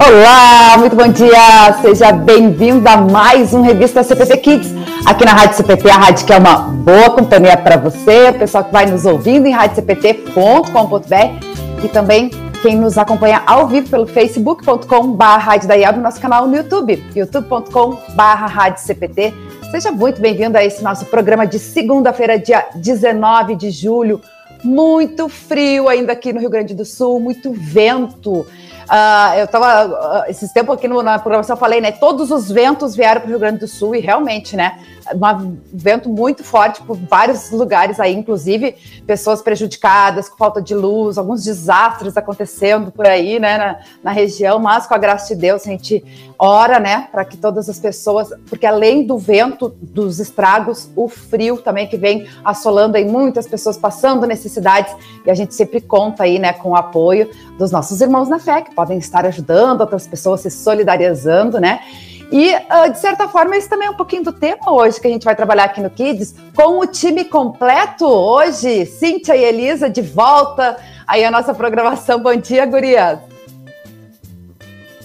Olá, muito bom dia, seja bem-vindo a mais um Revista CPT Kids, aqui na Rádio CPT, a rádio que é uma boa companhia para você, o pessoal que vai nos ouvindo em radiocpt.com.br e também quem nos acompanha ao vivo pelo facebook.com.br nosso canal no YouTube, youtube.com.br Seja muito bem-vindo a esse nosso programa de segunda-feira, dia 19 de julho. Muito frio ainda aqui no Rio Grande do Sul, muito vento. Uh, eu estava, uh, esses tempos aqui no, na programação, eu falei, né? Todos os ventos vieram para o Rio Grande do Sul e realmente, né? Um vento muito forte por vários lugares aí, inclusive pessoas prejudicadas com falta de luz, alguns desastres acontecendo por aí, né, na, na região, mas com a graça de Deus a gente ora, né, para que todas as pessoas, porque além do vento, dos estragos, o frio também que vem assolando aí muitas pessoas passando necessidades e a gente sempre conta aí, né, com o apoio dos nossos irmãos na fé que podem estar ajudando outras pessoas se solidarizando, né? E, uh, de certa forma, esse também é um pouquinho do tema hoje que a gente vai trabalhar aqui no Kids, com o time completo hoje. Cíntia e Elisa de volta aí a nossa programação. Bom dia, gurias.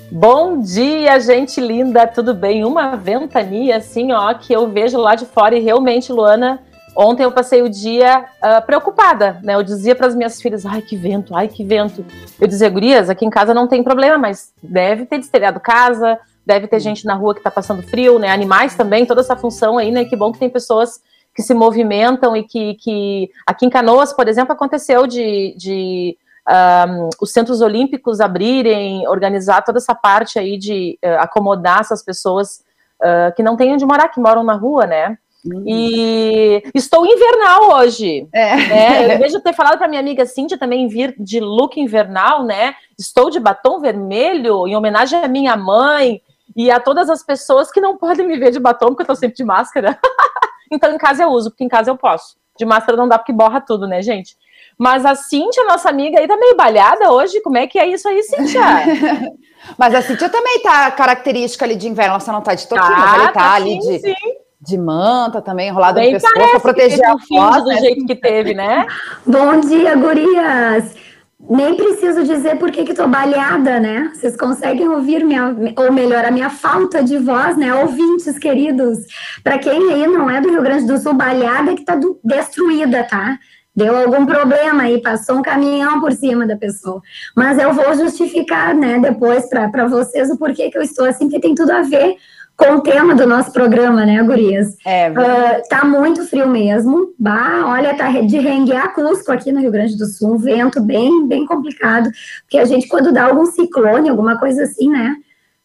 Bom dia, gente linda, tudo bem? Uma ventania assim, ó, que eu vejo lá de fora e realmente, Luana, ontem eu passei o dia uh, preocupada, né? Eu dizia para as minhas filhas, ai que vento, ai que vento. Eu dizia, gurias, aqui em casa não tem problema, mas deve ter destelhado casa, deve ter gente na rua que está passando frio, né? Animais também, toda essa função aí, né? Que bom que tem pessoas que se movimentam e que, que... aqui em Canoas, por exemplo, aconteceu de, de um, os centros olímpicos abrirem, organizar toda essa parte aí de uh, acomodar essas pessoas uh, que não têm onde morar, que moram na rua, né? Uhum. E estou invernal hoje. É. Né? Eu vejo ter falado para minha amiga Cíntia também vir de look invernal, né? Estou de batom vermelho em homenagem à minha mãe e a todas as pessoas que não podem me ver de batom, porque eu tô sempre de máscara. então em casa eu uso, porque em casa eu posso. De máscara não dá porque borra tudo, né, gente? Mas a Cíntia, nossa amiga aí, tá meio balhada hoje. Como é que é isso aí, Cíntia? Mas a Cíntia também tá característica ali de inverno, ela só não tá de toquinha, tá, ele tá, tá ali sim, de, sim. de manta também, enrolada no pescoço, pra proteger a voz, do né? jeito que teve, né? Bom dia, gurias! Nem preciso dizer por que que tô baleada, né? Vocês conseguem ouvir minha, ou melhor, a minha falta de voz, né? Ouvintes queridos, para quem aí não é do Rio Grande do Sul, baleada que tá destruída, tá? Deu algum problema aí, passou um caminhão por cima da pessoa. Mas eu vou justificar, né, depois para vocês o porquê que eu estou assim, que tem tudo a ver com o tema do nosso programa, né, gurias? É. Uh, tá muito frio mesmo. Bah, olha, tá de renguear Cusco aqui no Rio Grande do Sul, um vento bem, bem complicado, porque a gente quando dá algum ciclone, alguma coisa assim, né,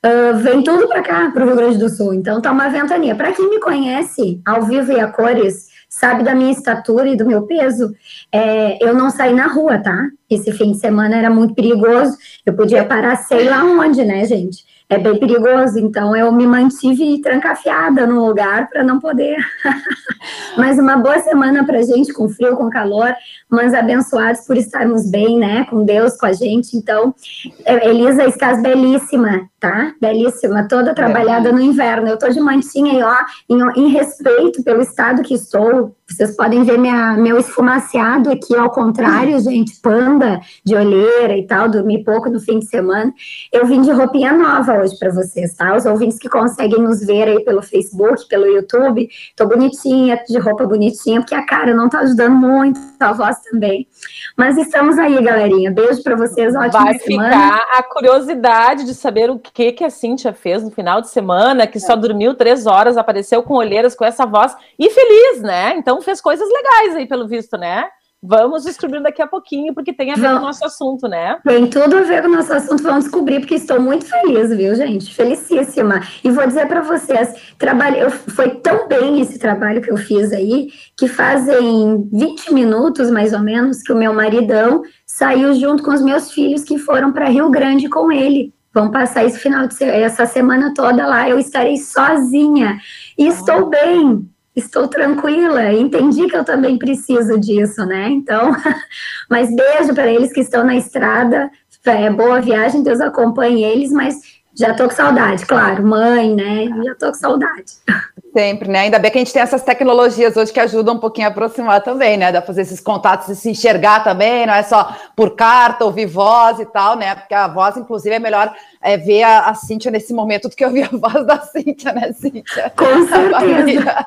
uh, vem tudo para cá, para o Rio Grande do Sul. Então tá uma ventania. Para quem me conhece ao vivo e a cores, sabe da minha estatura e do meu peso, é, eu não saí na rua, tá? Esse fim de semana era muito perigoso. Eu podia parar sei lá onde, né, gente? É bem perigoso, então eu me mantive trancafiada no lugar para não poder. mas uma boa semana para gente, com frio, com calor, mas abençoados por estarmos bem, né, com Deus, com a gente. Então, é, Elisa, estás belíssima, tá? Belíssima, toda trabalhada é. no inverno. Eu tô de mantinha aí, ó, em, em respeito pelo estado que estou, vocês podem ver minha, meu esfumaciado aqui ao contrário, gente, panda de olheira e tal, dormi pouco no fim de semana. Eu vim de roupinha nova hoje para vocês, tá? Os ouvintes que conseguem nos ver aí pelo Facebook, pelo YouTube, tô bonitinha, de roupa bonitinha, porque a cara não tá ajudando muito, a voz também. Mas estamos aí, galerinha. Beijo para vocês, ótima Vai semana. Ficar a curiosidade de saber o que, que a Cíntia fez no final de semana, que é. só dormiu três horas, apareceu com olheiras, com essa voz, e feliz, né? Então fez coisas legais aí, pelo visto, né? Vamos descobrir daqui a pouquinho, porque tem a ver com o nosso assunto, né? Tem tudo a ver com o nosso assunto, vamos descobrir, porque estou muito feliz, viu, gente? Felicíssima. E vou dizer para vocês, trabalho, foi tão bem esse trabalho que eu fiz aí, que fazem 20 minutos, mais ou menos, que o meu maridão saiu junto com os meus filhos que foram para Rio Grande com ele. Vão passar esse final de essa semana toda lá. Eu estarei sozinha. E estou bem, estou tranquila, entendi que eu também preciso disso, né? Então, mas beijo para eles que estão na estrada, é, boa viagem, Deus acompanhe eles, mas já tô com saudade, claro, mãe, né? Já tô com saudade. Sempre, né? Ainda bem que a gente tem essas tecnologias hoje que ajudam um pouquinho a aproximar também, né? Pra fazer esses contatos e se enxergar também, não é só por carta, ouvir voz e tal, né? Porque a voz, inclusive, é melhor é, ver a, a Cíntia nesse momento do que ouvir a voz da Cíntia, né, Cíntia? Com certeza.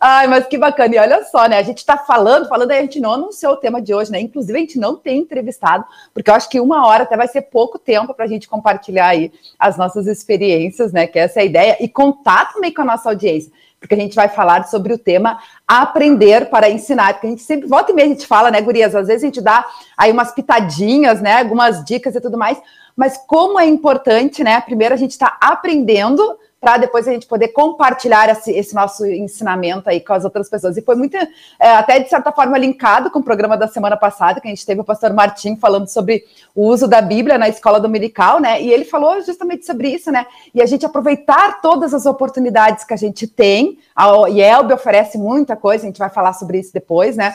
Ai, mas que bacana. E olha só, né? A gente tá falando, falando, a gente não anunciou o tema de hoje, né? Inclusive, a gente não tem entrevistado, porque eu acho que uma hora até vai ser pouco tempo para a gente compartilhar aí as nossas experiências, né? Que essa é a ideia, e contar também com a nossa audiência porque a gente vai falar sobre o tema aprender para ensinar, porque a gente sempre, volta e meia a gente fala, né, gurias, às vezes a gente dá aí umas pitadinhas, né, algumas dicas e tudo mais, mas como é importante, né, primeiro a gente está aprendendo para depois a gente poder compartilhar esse, esse, nosso ensinamento aí com as outras pessoas. E foi muito, é, até de certa forma, linkado com o programa da semana passada, que a gente teve o pastor Martim falando sobre o uso da Bíblia na escola dominical, né? E ele falou justamente sobre isso, né? E a gente aproveitar todas as oportunidades que a gente tem. A IELB oferece muita coisa, a gente vai falar sobre isso depois, né?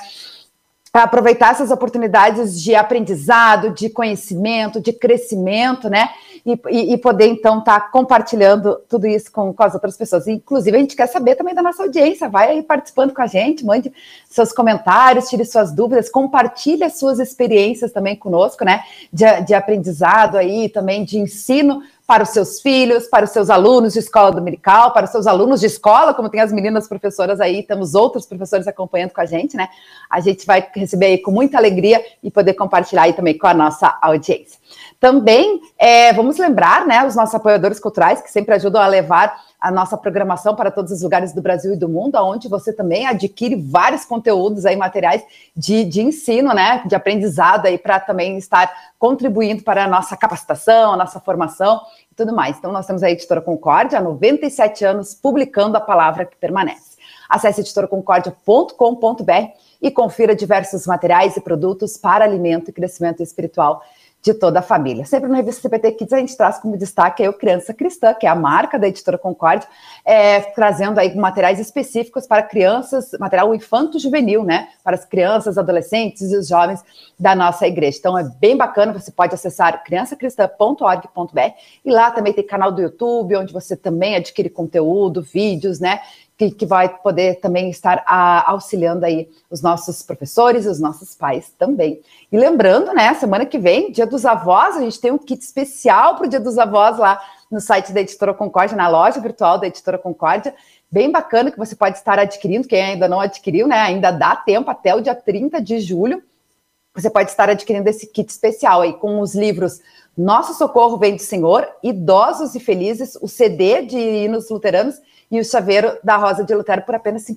aproveitar essas oportunidades de aprendizado, de conhecimento, de crescimento, né? E, e, poder, então, estar tá compartilhando tudo isso com, com, as outras pessoas. Inclusive, a gente quer saber também da nossa audiência. Vai aí participando com a gente, mande seus comentários, tire suas dúvidas, compartilhe as suas experiências também conosco, né? De, de aprendizado aí, também de ensino para os seus filhos, para os seus alunos de escola dominical, para os seus alunos de escola, como tem as meninas professoras aí, temos outros professores acompanhando com a gente, né? A gente vai receber aí com muita alegria e poder compartilhar aí também com a nossa audiência. Também é, vamos lembrar, né, os nossos apoiadores culturais que sempre ajudam a levar a nossa programação para todos os lugares do Brasil e do mundo, onde você também adquire vários conteúdos aí, materiais de, de ensino, né, de aprendizado aí, para também estar contribuindo para a nossa capacitação, a nossa formação e tudo mais. Então, nós temos a Editora Concórdia, há 97 anos, publicando a palavra que permanece. Acesse editoraconcordia.com.br e confira diversos materiais e produtos para alimento e crescimento espiritual de toda a família. Sempre no Revista CPT Kids a gente traz como destaque aí o Criança Cristã, que é a marca da editora Concorde, é, trazendo aí materiais específicos para crianças, material infanto-juvenil, né? Para as crianças, adolescentes e os jovens da nossa igreja. Então é bem bacana, você pode acessar criançacristã.org.br e lá também tem canal do YouTube, onde você também adquire conteúdo, vídeos, né? Que, que vai poder também estar a, auxiliando aí os nossos professores e os nossos pais também. E lembrando, né, semana que vem, Dia dos Avós, a gente tem um kit especial para o Dia dos Avós lá no site da Editora Concórdia, na loja virtual da Editora Concórdia, bem bacana que você pode estar adquirindo, quem ainda não adquiriu, né, ainda dá tempo até o dia 30 de julho, você pode estar adquirindo esse kit especial aí com os livros Nosso Socorro Vem do Senhor, Idosos e Felizes, o CD de hinos luteranos e o chaveiro da Rosa de Lutero por apenas R$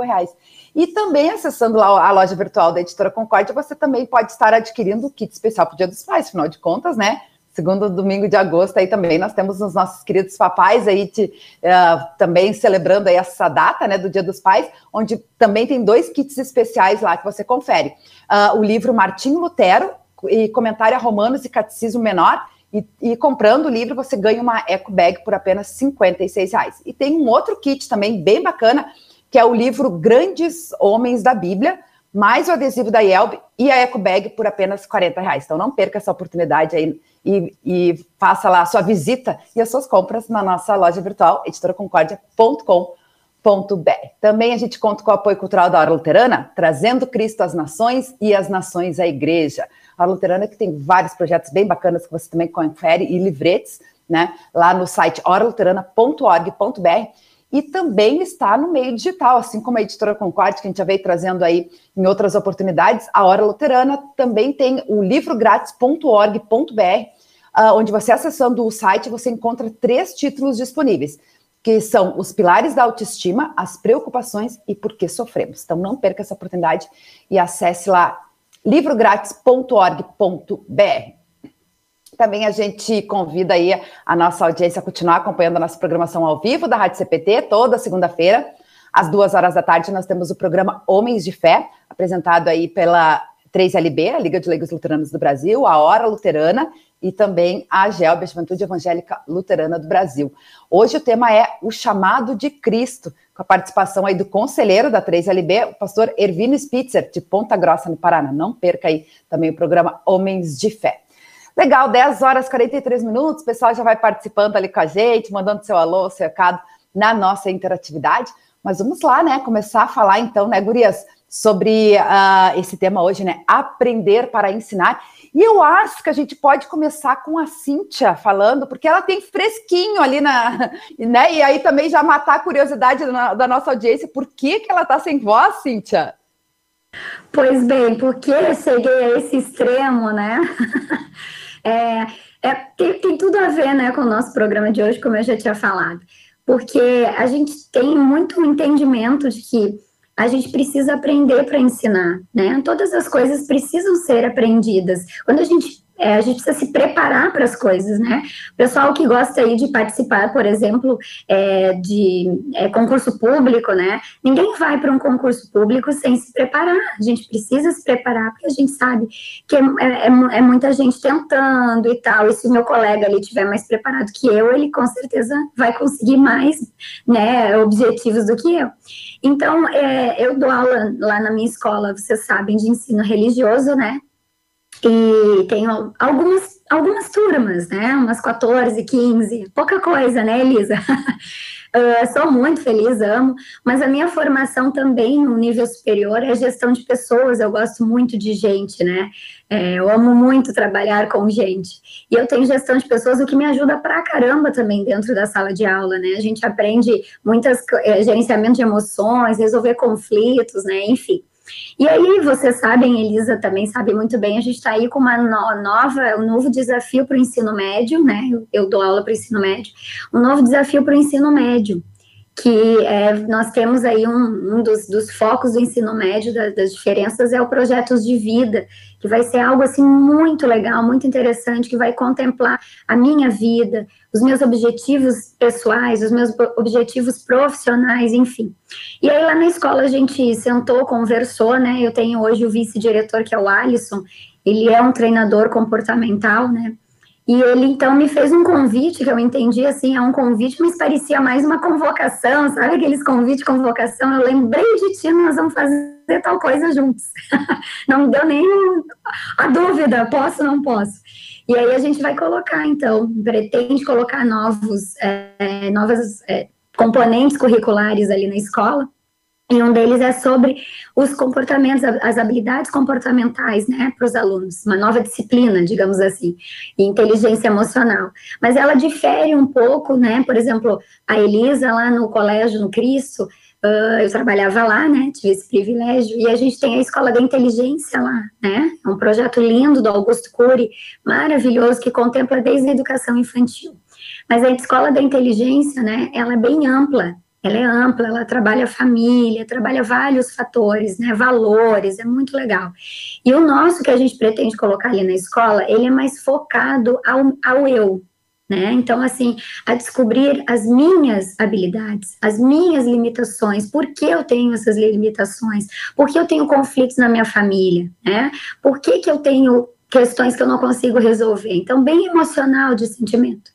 reais. E também acessando lá a loja virtual da Editora Concórdia, você também pode estar adquirindo o kit especial para o Dia dos Pais, afinal de contas, né? Segundo domingo de agosto aí também nós temos os nossos queridos papais aí te, uh, também celebrando aí essa data, né, do Dia dos Pais, onde também tem dois kits especiais lá que você confere. Uh, o livro Martinho Lutero e comentário a Romanos e Catecismo Menor e, e, comprando o livro, você ganha uma eco bag por apenas 56 reais. E tem um outro kit também bem bacana, que é o livro Grandes Homens da Bíblia, mais o adesivo da Yelb e a eco bag por apenas 40 reais. Então não perca essa oportunidade aí e, e faça lá a sua visita e as suas compras na nossa loja virtual, editoraconcordia.com.br. Também a gente conta com o apoio cultural da Hora Luterana, trazendo Cristo às nações e as nações à igreja a Luterana, que tem vários projetos bem bacanas que você também confere, e livretes, né, lá no site oraluterana.org.br, e também está no meio digital, assim como a editora Concorde, que a gente já veio trazendo aí em outras oportunidades, a Hora Luterana também tem o livrogratis.org.br, ah, onde você acessando o site, você encontra três títulos disponíveis, que são Os Pilares da Autoestima, As Preocupações e Por que Sofremos. Então não perca essa oportunidade e acesse lá livrogratis.org.br. Também a gente convida aí a nossa audiência a continuar acompanhando a nossa programação ao vivo da Rádio CPT, toda segunda-feira, às duas horas da tarde, nós temos o programa Homens de Fé, apresentado aí pela 3LB, a Liga de Leigos Luteranos do Brasil, a Hora Luterana e também a GELB, a Juventude Evangélica Luterana do Brasil. Hoje o tema é o chamado de Cristo, com a participação aí do conselheiro da 3LB, o pastor Ervino Spitzer, de Ponta Grossa, no Paraná. Não perca aí também o programa Homens de Fé. Legal, 10 horas e 43 minutos, o pessoal já vai participando ali com a gente, mandando seu alô, seu recado na nossa interatividade. Mas vamos lá, né? Começar a falar então, né, Gurias, sobre uh, esse tema hoje, né? Aprender para ensinar. E eu acho que a gente pode começar com a Cíntia falando, porque ela tem fresquinho ali na. Né? E aí também já matar a curiosidade da, da nossa audiência. Por que, que ela está sem voz, Cíntia? Pois bem, porque eu cheguei a esse extremo, né? é, é, tem, tem tudo a ver né, com o nosso programa de hoje, como eu já tinha falado. Porque a gente tem muito entendimento de que a gente precisa aprender para ensinar, né? Todas as coisas precisam ser aprendidas. Quando a gente é, a gente precisa se preparar para as coisas, né? Pessoal que gosta aí de participar, por exemplo, é, de é, concurso público, né? Ninguém vai para um concurso público sem se preparar. A gente precisa se preparar, porque a gente sabe que é, é, é, é muita gente tentando e tal. E se o meu colega ali tiver mais preparado que eu, ele com certeza vai conseguir mais, né, objetivos do que eu. Então, eu dou aula lá na minha escola, vocês sabem, de ensino religioso, né? E tenho algumas, algumas turmas, né? Umas 14, 15, pouca coisa, né, Elisa? uh, sou muito feliz, amo, mas a minha formação também no nível superior é gestão de pessoas, eu gosto muito de gente, né? É, eu amo muito trabalhar com gente. E eu tenho gestão de pessoas, o que me ajuda pra caramba também dentro da sala de aula, né? A gente aprende muitas é, gerenciamento de emoções, resolver conflitos, né? Enfim. E aí, vocês sabem, Elisa também sabe muito bem, a gente está aí com uma no nova, um novo desafio para o ensino médio, né? Eu, eu dou aula para o ensino médio, um novo desafio para o ensino médio que é, nós temos aí um, um dos, dos, focos do ensino médio, da, das diferenças, é o Projetos de Vida, que vai ser algo assim muito legal, muito interessante, que vai contemplar a minha vida, os meus objetivos pessoais, os meus objetivos profissionais, enfim. E aí lá na escola a gente sentou, conversou, né? Eu tenho hoje o vice-diretor, que é o Alisson, ele é um treinador comportamental, né? E ele então me fez um convite, que eu entendi assim, é um convite, mas parecia mais uma convocação, sabe aqueles convites, convocação? Eu lembrei de ti, nós vamos fazer tal coisa juntos. não deu nem a dúvida, posso ou não posso. E aí a gente vai colocar, então, pretende colocar novos, é, novas é, componentes curriculares ali na escola, e um deles é sobre os comportamentos, as habilidades comportamentais, né, para os alunos, uma nova disciplina, digamos assim, inteligência emocional. Mas ela difere um pouco, né, por exemplo, a Elisa lá no colégio, no Cristo, uh, eu trabalhava lá, né, tive esse privilégio, e a gente tem a Escola da Inteligência lá, né, é um projeto lindo do Augusto Cury, maravilhoso, que contempla desde a educação infantil. Mas a Escola da Inteligência, né, ela é bem ampla, ela é ampla, ela trabalha família, trabalha vários fatores, né, valores, é muito legal. E o nosso que a gente pretende colocar ali na escola, ele é mais focado ao, ao eu, né? Então, assim, a descobrir as minhas habilidades, as minhas limitações, por que eu tenho essas limitações, por que eu tenho conflitos na minha família, né? Por que, que eu tenho questões que eu não consigo resolver. Então, bem emocional de sentimento.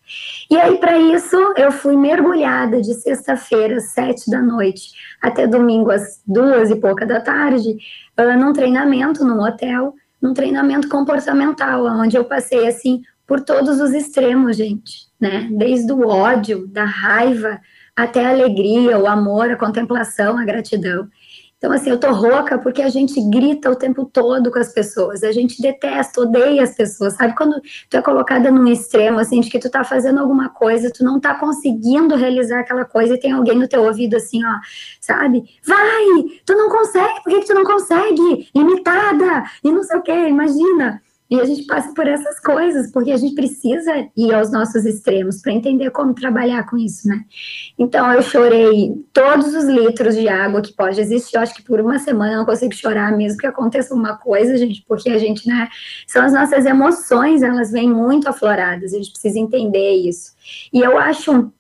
E aí, para isso, eu fui mergulhada de sexta-feira, sete da noite, até domingo, às duas e pouca da tarde, uh, num treinamento num hotel, num treinamento comportamental, onde eu passei, assim, por todos os extremos, gente, né? Desde o ódio, da raiva, até a alegria, o amor, a contemplação, a gratidão. Então, assim, eu tô rouca porque a gente grita o tempo todo com as pessoas, a gente detesta, odeia as pessoas, sabe? Quando tu é colocada num extremo, assim, de que tu tá fazendo alguma coisa, tu não tá conseguindo realizar aquela coisa e tem alguém no teu ouvido assim, ó, sabe? Vai! Tu não consegue, por que, que tu não consegue? Limitada! E não sei o quê, imagina. E a gente passa por essas coisas, porque a gente precisa ir aos nossos extremos para entender como trabalhar com isso, né? Então, eu chorei todos os litros de água que pode existir. Eu acho que por uma semana eu não consigo chorar mesmo que aconteça uma coisa, gente, porque a gente, né? São as nossas emoções, elas vêm muito afloradas, a gente precisa entender isso. E eu acho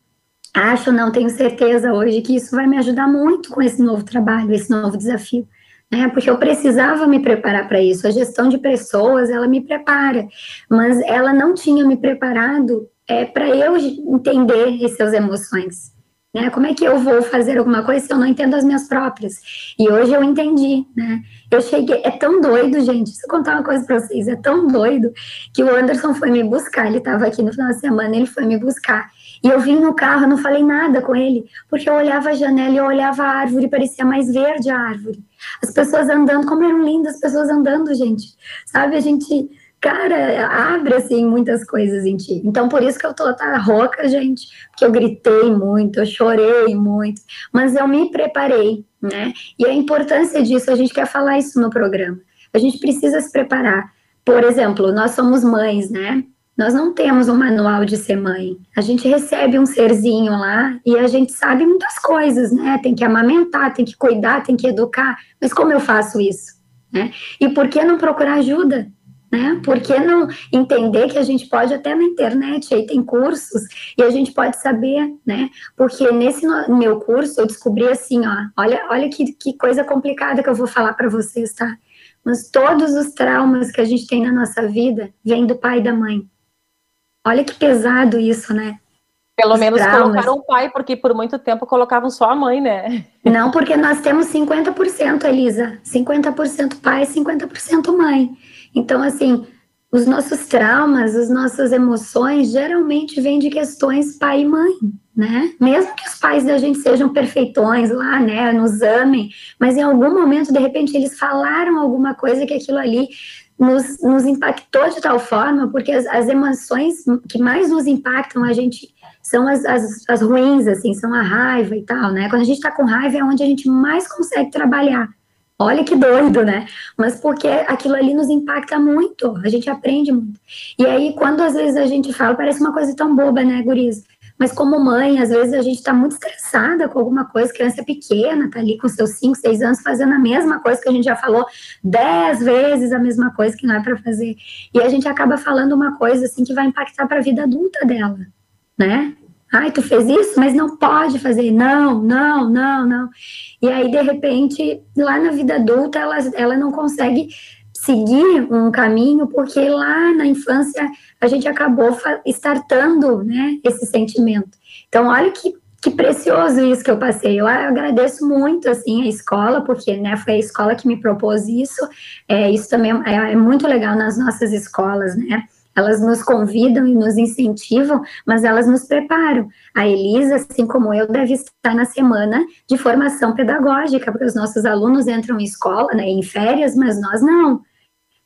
acho, não tenho certeza hoje que isso vai me ajudar muito com esse novo trabalho, esse novo desafio né? Porque eu precisava me preparar para isso. A gestão de pessoas, ela me prepara, mas ela não tinha me preparado é, para eu entender essas emoções. né? Como é que eu vou fazer alguma coisa se eu não entendo as minhas próprias? E hoje eu entendi, né? Eu cheguei, é tão doido, gente. Deixa eu contar uma coisa para vocês, é tão doido que o Anderson foi me buscar. Ele estava aqui no final de semana, ele foi me buscar. E eu vim no carro, não falei nada com ele, porque eu olhava a janela e eu olhava a árvore, parecia mais verde a árvore. As pessoas andando, como eram lindas as pessoas andando, gente. Sabe, a gente cara, abre assim muitas coisas em ti. Então, por isso que eu tô tá rouca, gente, porque eu gritei muito, eu chorei muito, mas eu me preparei, né? E a importância disso, a gente quer falar isso no programa. A gente precisa se preparar. Por exemplo, nós somos mães, né? Nós não temos um manual de ser mãe. A gente recebe um serzinho lá e a gente sabe muitas coisas, né? Tem que amamentar, tem que cuidar, tem que educar. Mas como eu faço isso? Né? E por que não procurar ajuda? né? Por que não entender que a gente pode até na internet aí tem cursos e a gente pode saber, né? Porque nesse meu curso eu descobri assim, ó, olha, olha que, que coisa complicada que eu vou falar para vocês, tá? Mas todos os traumas que a gente tem na nossa vida vêm do pai e da mãe. Olha que pesado isso, né? Pelo os menos traumas. colocaram o pai, porque por muito tempo colocavam só a mãe, né? Não, porque nós temos 50%, Elisa. 50% pai, 50% mãe. Então, assim, os nossos traumas, as nossas emoções geralmente vêm de questões pai e mãe, né? Mesmo que os pais da gente sejam perfeitões lá, né, nos amem, mas em algum momento, de repente, eles falaram alguma coisa que aquilo ali nos, nos impactou de tal forma, porque as, as emoções que mais nos impactam a gente são as, as, as ruins, assim, são a raiva e tal, né? Quando a gente tá com raiva é onde a gente mais consegue trabalhar Olha que doido, né? Mas porque aquilo ali nos impacta muito, a gente aprende muito. E aí, quando às vezes a gente fala, parece uma coisa tão boba, né, Guriz? Mas como mãe, às vezes a gente tá muito estressada com alguma coisa, criança pequena, tá ali com seus 5, 6 anos fazendo a mesma coisa que a gente já falou 10 vezes a mesma coisa que não é para fazer. E a gente acaba falando uma coisa assim que vai impactar para a vida adulta dela, né? Ai, tu fez isso, mas não pode fazer. Não, não, não, não. E aí, de repente, lá na vida adulta, ela, ela não consegue seguir um caminho, porque lá na infância a gente acabou startando né, esse sentimento. Então, olha que, que precioso isso que eu passei. Eu agradeço muito assim a escola, porque né, foi a escola que me propôs isso. É, isso também é, é muito legal nas nossas escolas, né? Elas nos convidam e nos incentivam, mas elas nos preparam. A Elisa, assim como eu, deve estar na semana de formação pedagógica, porque os nossos alunos entram em escola, né, em férias, mas nós não.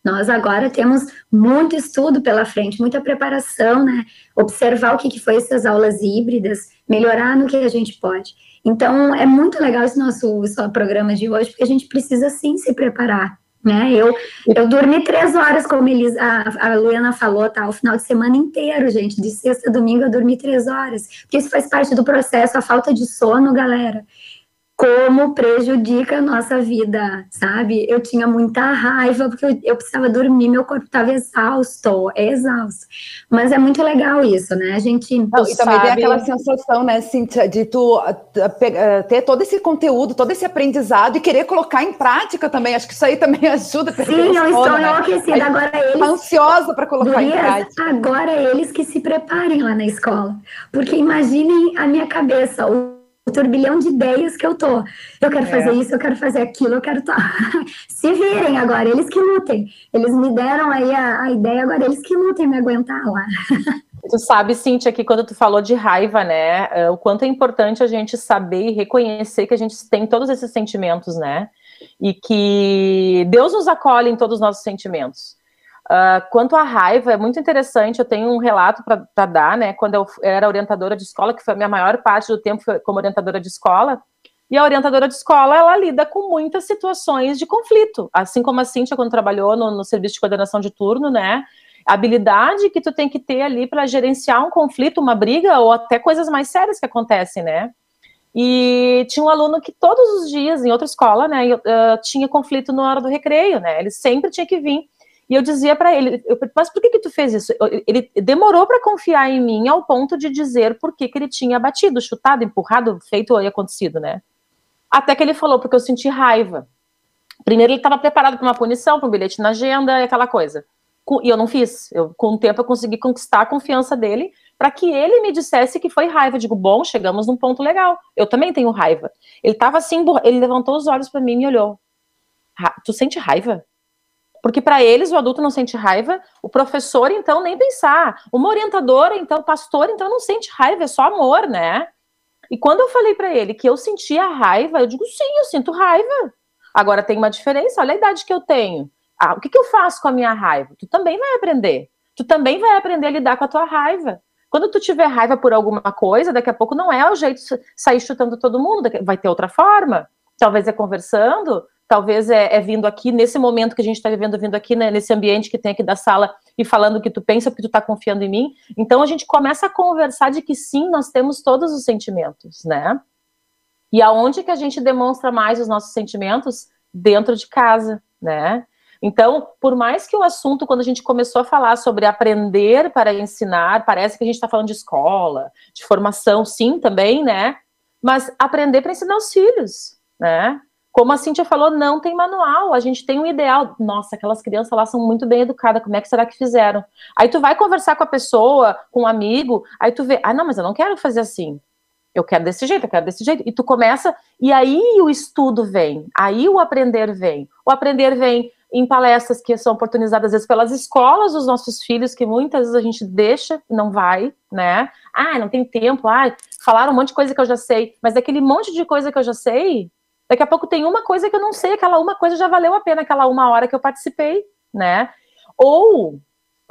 Nós agora temos muito estudo pela frente, muita preparação, né? Observar o que, que foi essas aulas híbridas, melhorar no que a gente pode. Então, é muito legal esse nosso, esse programa de hoje, porque a gente precisa sim se preparar né? Eu, eu dormi três horas, como eles, a, a Luana falou, tá? O final de semana inteiro, gente. De sexta a domingo eu dormi três horas. Porque isso faz parte do processo, a falta de sono, galera como prejudica a nossa vida, sabe? Eu tinha muita raiva porque eu, eu precisava dormir, meu corpo estava exausto, é exausto. Mas é muito legal isso, né? A gente. Não, e também tem aquela sensação, né, Cíntia, de tu ter todo esse conteúdo, todo esse aprendizado e querer colocar em prática também. Acho que isso aí também ajuda. Sim, eu estou né? enlouquecida. Agora eles. Ansiosa para colocar Gurias, em prática. Agora eles que se preparem lá na escola. Porque imaginem a minha cabeça. O o turbilhão de ideias que eu tô. Eu quero é. fazer isso, eu quero fazer aquilo, eu quero. Se virem agora, eles que lutem. Eles me deram aí a, a ideia, agora eles que lutem me aguentar lá. Tu sabe, Cintia, que quando tu falou de raiva, né, é, o quanto é importante a gente saber e reconhecer que a gente tem todos esses sentimentos, né, e que Deus nos acolhe em todos os nossos sentimentos. Uh, quanto à raiva, é muito interessante. Eu tenho um relato para dar, né? Quando eu era orientadora de escola, que foi a minha maior parte do tempo como orientadora de escola. E a orientadora de escola, ela lida com muitas situações de conflito. Assim como a Cíntia, quando trabalhou no, no serviço de coordenação de turno, né? A habilidade que tu tem que ter ali para gerenciar um conflito, uma briga, ou até coisas mais sérias que acontecem, né? E tinha um aluno que todos os dias, em outra escola, né, uh, tinha conflito na hora do recreio, né? Ele sempre tinha que vir e eu dizia para ele, eu, mas por que que tu fez isso? Ele demorou para confiar em mim ao ponto de dizer por que, que ele tinha batido, chutado, empurrado, feito e acontecido, né? Até que ele falou, porque eu senti raiva. Primeiro ele estava preparado para uma punição, para um bilhete na agenda, aquela coisa. E eu não fiz. Eu, com o tempo eu consegui conquistar a confiança dele, para que ele me dissesse que foi raiva. Eu digo, bom, chegamos num ponto legal. Eu também tenho raiva. Ele estava assim, ele levantou os olhos para mim e me olhou. Tu sente raiva? Porque para eles o adulto não sente raiva, o professor então nem pensar, uma orientadora então, pastor então não sente raiva, é só amor, né? E quando eu falei para ele que eu sentia raiva, eu digo sim, eu sinto raiva. Agora tem uma diferença, olha a idade que eu tenho. Ah, o que, que eu faço com a minha raiva? Tu também vai aprender. Tu também vai aprender a lidar com a tua raiva. Quando tu tiver raiva por alguma coisa, daqui a pouco não é o jeito de sair chutando todo mundo, vai ter outra forma. Talvez é conversando, talvez é, é, vindo aqui, nesse momento que a gente está vivendo, vindo aqui, né, nesse ambiente que tem aqui da sala e falando o que tu pensa, porque tu está confiando em mim. Então a gente começa a conversar de que sim, nós temos todos os sentimentos, né? E aonde que a gente demonstra mais os nossos sentimentos? Dentro de casa, né? Então, por mais que o assunto, quando a gente começou a falar sobre aprender para ensinar, parece que a gente está falando de escola, de formação, sim, também, né? Mas aprender para ensinar os filhos, né? Como a Cintia falou, não tem manual, a gente tem um ideal. Nossa, aquelas crianças lá são muito bem educadas, como é que será que fizeram? Aí tu vai conversar com a pessoa, com um amigo, aí tu vê, ah, não, mas eu não quero fazer assim. Eu quero desse jeito, eu quero desse jeito. E tu começa, e aí o estudo vem, aí o aprender vem. O aprender vem em palestras que são oportunizadas às vezes pelas escolas dos nossos filhos, que muitas vezes a gente deixa, não vai, né? Ah, não tem tempo, ah, falaram um monte de coisa que eu já sei, mas aquele monte de coisa que eu já sei, Daqui a pouco tem uma coisa que eu não sei, aquela uma coisa já valeu a pena, aquela uma hora que eu participei, né? Ou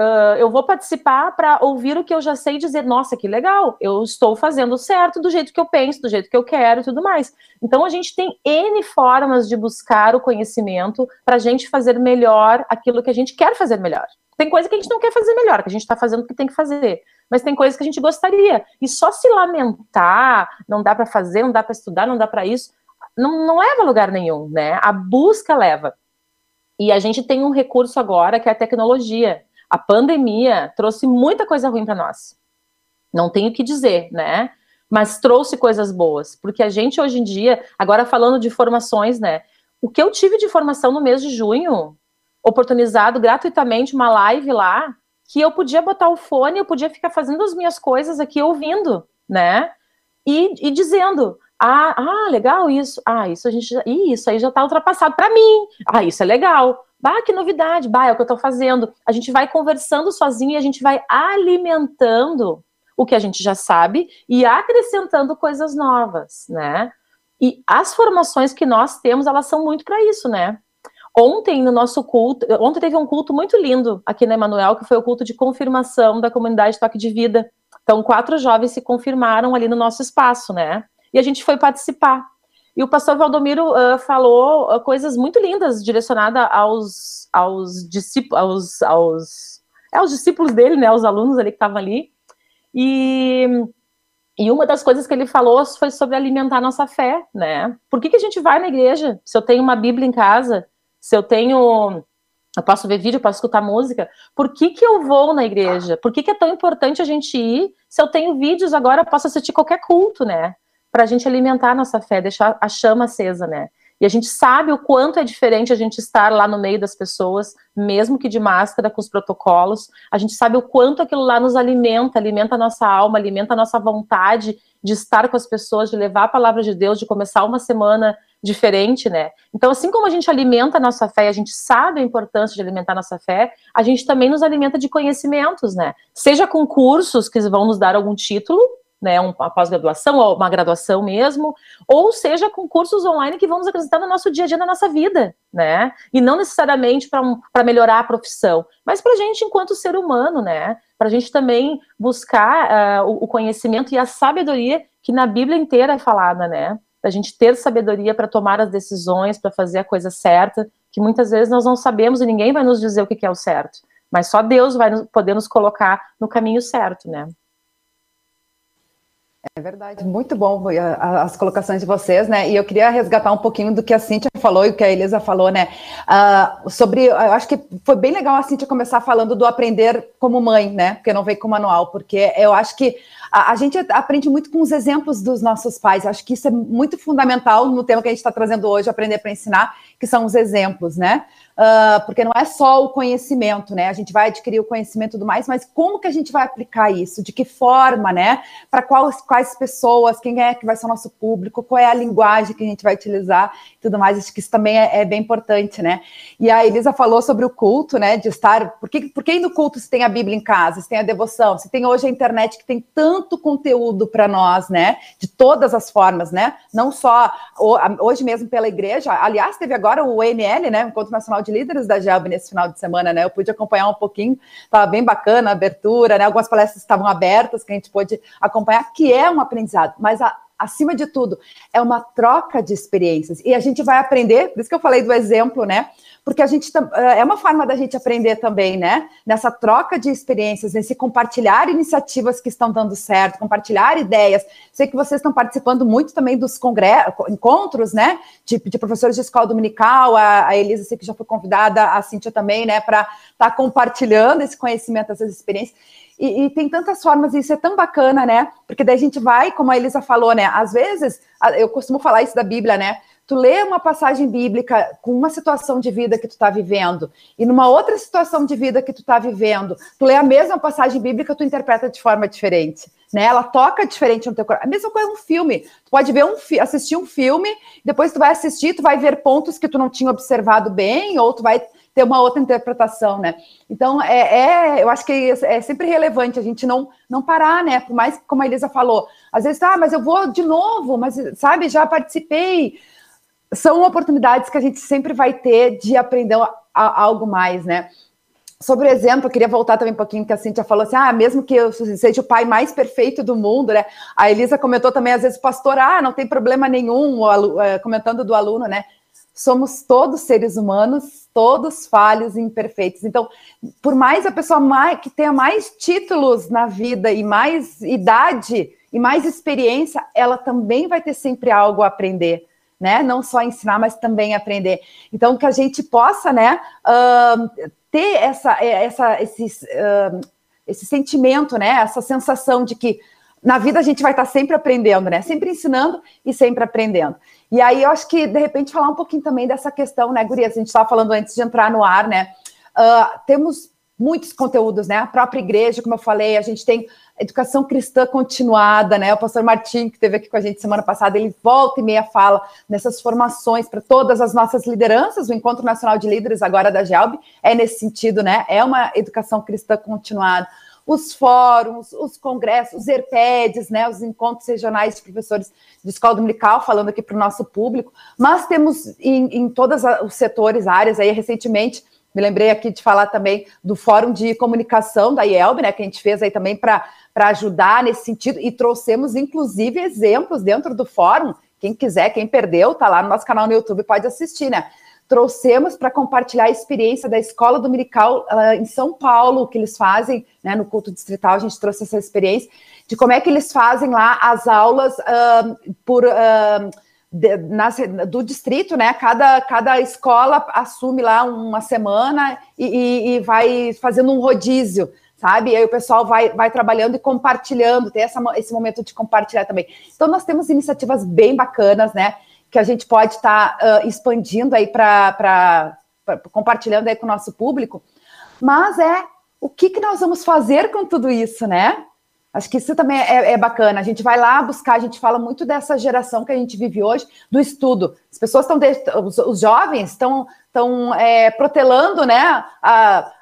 uh, eu vou participar para ouvir o que eu já sei e dizer, nossa, que legal, eu estou fazendo certo do jeito que eu penso, do jeito que eu quero e tudo mais. Então a gente tem N formas de buscar o conhecimento para a gente fazer melhor aquilo que a gente quer fazer melhor. Tem coisa que a gente não quer fazer melhor, que a gente está fazendo o que tem que fazer. Mas tem coisas que a gente gostaria. E só se lamentar, não dá para fazer, não dá para estudar, não dá para isso não, não leva a lugar nenhum, né? A busca leva. E a gente tem um recurso agora que é a tecnologia. A pandemia trouxe muita coisa ruim para nós. Não tenho o que dizer, né? Mas trouxe coisas boas, porque a gente hoje em dia, agora falando de formações, né? O que eu tive de formação no mês de junho, oportunizado gratuitamente uma live lá, que eu podia botar o fone, eu podia ficar fazendo as minhas coisas aqui ouvindo, né? E, e dizendo, ah, ah, legal isso. Ah, isso a gente já, isso aí já está ultrapassado para mim. Ah, isso é legal. Bah, que novidade. Bah, é o que eu estou fazendo. A gente vai conversando sozinho e a gente vai alimentando o que a gente já sabe e acrescentando coisas novas, né? E as formações que nós temos, elas são muito para isso, né? Ontem, no nosso culto, ontem teve um culto muito lindo aqui na Emanuel, que foi o culto de confirmação da comunidade Toque de Vida. Então, quatro jovens se confirmaram ali no nosso espaço, né? E a gente foi participar. E o pastor Valdomiro uh, falou uh, coisas muito lindas direcionadas aos, aos, discípulos, aos, aos, é, aos discípulos dele, né, os alunos ali que estavam ali. E, e uma das coisas que ele falou foi sobre alimentar nossa fé, né? Por que, que a gente vai na igreja? Se eu tenho uma Bíblia em casa, se eu tenho eu posso ver vídeo, eu posso escutar música. Por que, que eu vou na igreja? Por que, que é tão importante a gente ir? Se eu tenho vídeos agora, eu posso assistir qualquer culto, né? Para a gente alimentar a nossa fé, deixar a chama acesa, né? E a gente sabe o quanto é diferente a gente estar lá no meio das pessoas, mesmo que de máscara, com os protocolos. A gente sabe o quanto aquilo lá nos alimenta, alimenta a nossa alma, alimenta a nossa vontade de estar com as pessoas, de levar a palavra de Deus, de começar uma semana diferente, né? Então, assim como a gente alimenta a nossa fé, a gente sabe a importância de alimentar a nossa fé, a gente também nos alimenta de conhecimentos, né? Seja com cursos que vão nos dar algum título, né, uma pós-graduação ou uma graduação mesmo, ou seja, com cursos online que vamos acrescentar no nosso dia a dia, na nossa vida, né? E não necessariamente para um, melhorar a profissão, mas para a gente enquanto ser humano, né? Para a gente também buscar uh, o conhecimento e a sabedoria que na Bíblia inteira é falada, né? A gente ter sabedoria para tomar as decisões, para fazer a coisa certa, que muitas vezes nós não sabemos e ninguém vai nos dizer o que é o certo, mas só Deus vai poder nos colocar no caminho certo, né? É verdade, muito bom as colocações de vocês, né? E eu queria resgatar um pouquinho do que a Cíntia falou e o que a Elisa falou, né? Uh, sobre, eu acho que foi bem legal a Cíntia começar falando do aprender como mãe, né? Porque não veio com manual, porque eu acho que a, a, gente aprende muito com os exemplos dos nossos pais. Acho que isso é muito fundamental no tema que a gente está trazendo hoje, aprender para ensinar, que são os exemplos, né? Uh, porque não é só o conhecimento, né? A gente vai adquirir o conhecimento e tudo mais, mas como que a gente vai aplicar isso? De que forma, né? Para quais, quais pessoas, quem é que vai ser o nosso público, qual é a linguagem que a gente vai utilizar e tudo mais. Acho que isso também é, é bem importante, né? E a Elisa falou sobre o culto, né? De estar. Por que, por que no culto se tem a Bíblia em casa, se tem a devoção, se tem hoje a internet que tem tanto conteúdo para nós, né? De todas as formas, né? Não só hoje mesmo pela igreja. Aliás, teve agora o ENL, né? Encontro Nacional de de líderes da GELB nesse final de semana, né? Eu pude acompanhar um pouquinho, estava bem bacana a abertura, né? Algumas palestras estavam abertas que a gente pôde acompanhar, que é um aprendizado, mas a, acima de tudo, é uma troca de experiências. E a gente vai aprender, por isso que eu falei do exemplo, né? Porque a gente é uma forma da gente aprender também, né? Nessa troca de experiências, nesse compartilhar iniciativas que estão dando certo, compartilhar ideias. Sei que vocês estão participando muito também dos encontros, né? De, de, professores de escola dominical, a, a Elisa sei que já foi convidada, a Cíntia também, né? Para estar tá compartilhando esse conhecimento, essas experiências. E, e, tem tantas formas, e isso é tão bacana, né? Porque daí a gente vai, como a Elisa falou, né? Às vezes, eu costumo falar isso da Bíblia, né? Tu lê uma passagem bíblica com uma situação de vida que tu está vivendo, e numa outra situação de vida que tu está vivendo, tu lê a mesma passagem bíblica, tu interpreta de forma diferente. Né? Ela toca diferente no teu coração. A mesma coisa um filme. Tu pode ver um assistir um filme, depois tu vai assistir, tu vai ver pontos que tu não tinha observado bem, ou tu vai ter uma outra interpretação, né? Então, é, é, eu acho que é sempre relevante a gente não, não parar, né? Por mais como a Elisa falou, às vezes, ah, mas eu vou de novo, mas, sabe, já participei. São oportunidades que a gente sempre vai ter de aprender a, a, algo mais, né? Sobre o exemplo, eu queria voltar também um pouquinho, que a Cintia falou assim, ah, mesmo que eu seja o pai mais perfeito do mundo, né? A Elisa comentou também, às vezes, pastor, ah, não tem problema nenhum, eh, comentando do aluno, né? Somos todos seres humanos, todos falhos e imperfeitos. Então, por mais a pessoa mais, que tenha mais títulos na vida e mais idade e mais experiência, ela também vai ter sempre algo a aprender, né? Não só ensinar, mas também aprender. Então, que a gente possa, né, uh, ter essa, essa, esses, uh, esse sentimento, né, essa sensação de que na vida a gente vai estar sempre aprendendo, né? Sempre ensinando e sempre aprendendo. E aí eu acho que, de repente, falar um pouquinho também dessa questão, né, Gurias? A gente estava falando antes de entrar no ar, né? Uh, temos muitos conteúdos, né? A própria igreja, como eu falei, a gente tem educação cristã continuada, né? O pastor Martim, que esteve aqui com a gente semana passada, ele volta e meia fala nessas formações para todas as nossas lideranças. O Encontro Nacional de Líderes, agora da GELB, é nesse sentido, né? É uma educação cristã continuada os fóruns, os congressos, os ERPEDs, né, os encontros regionais de professores de escola dominical, falando aqui para o nosso público, mas temos em, em todos os setores, áreas, aí recentemente, me lembrei aqui de falar também do Fórum de Comunicação da IELB, né, que a gente fez aí também para ajudar nesse sentido, e trouxemos, inclusive, exemplos dentro do fórum, quem quiser, quem perdeu, tá lá no nosso canal no YouTube, pode assistir, né, trouxemos para compartilhar a experiência da escola dominical uh, em São Paulo, que eles fazem, né, no culto distrital, a gente trouxe essa experiência, de como é que eles fazem lá as aulas uh, por. Uh, de, nas, do distrito, né? Cada, cada escola assume lá uma semana e, e, e vai fazendo um rodízio, sabe? E aí o pessoal vai, vai trabalhando e compartilhando, tem essa, esse momento de compartilhar também. Então, nós temos iniciativas bem bacanas, né? Que a gente pode estar tá, uh, expandindo aí para compartilhando aí com o nosso público, mas é o que, que nós vamos fazer com tudo isso, né? Acho que isso também é, é, bacana. A gente vai lá buscar, a gente fala muito dessa geração que a gente vive hoje, do estudo. As pessoas estão, os, os, jovens estão, estão é, protelando, né? A,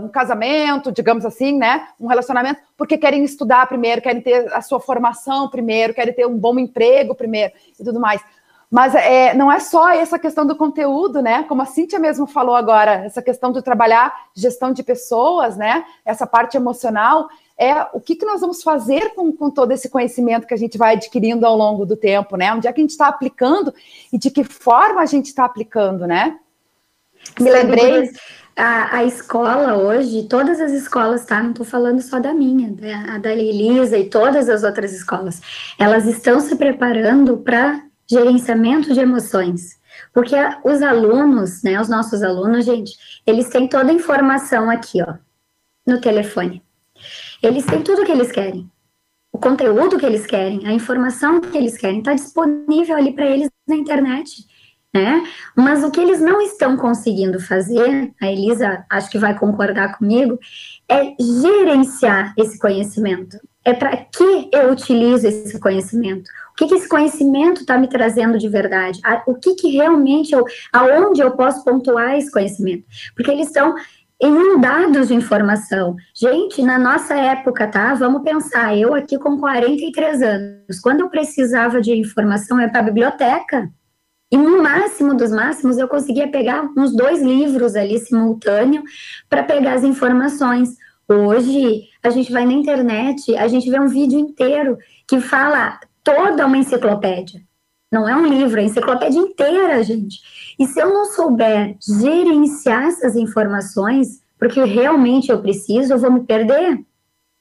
um casamento, digamos assim, né? Um relacionamento, porque querem estudar primeiro, querem ter a sua formação primeiro, querem ter um bom emprego primeiro e tudo mais. Mas é, não é só essa questão do conteúdo, né? Como a Cíntia mesmo falou agora, essa questão de trabalhar gestão de pessoas, né? Essa parte emocional, é o que, que nós vamos fazer com, com todo esse conhecimento que a gente vai adquirindo ao longo do tempo, né? Onde é que a gente está aplicando e de que forma a gente está aplicando, né? Me lembrei. A, a, escola hoje, todas as escolas, tá? Não estou falando só da minha, da, a da Elisa e todas as outras escolas, elas estão se preparando para gerenciamento de emoções. Porque os alunos, né, os nossos alunos, gente, eles têm toda a informação aqui, ó, no telefone. Eles têm tudo o que eles querem. O conteúdo que eles querem, a informação que eles querem, está disponível ali para eles na internet. né? Mas o que eles não estão conseguindo fazer, a Elisa acho que vai concordar comigo, é gerenciar esse conhecimento. É para que eu utilizo esse conhecimento? Que, que esse conhecimento está me trazendo de verdade? O que, que realmente eu, aonde eu posso pontuar esse conhecimento? Porque eles estão inundados de informação. Gente, na nossa época, tá? Vamos pensar, eu aqui com 43 anos, quando eu precisava de informação, eu ia para a biblioteca. E no máximo dos máximos, eu conseguia pegar uns dois livros ali simultâneo para pegar as informações. Hoje, a gente vai na internet, a gente vê um vídeo inteiro que fala toda uma enciclopédia. Não é um livro, é a enciclopédia inteira, gente. E se eu não souber gerenciar essas informações, porque realmente eu preciso, eu vou me perder.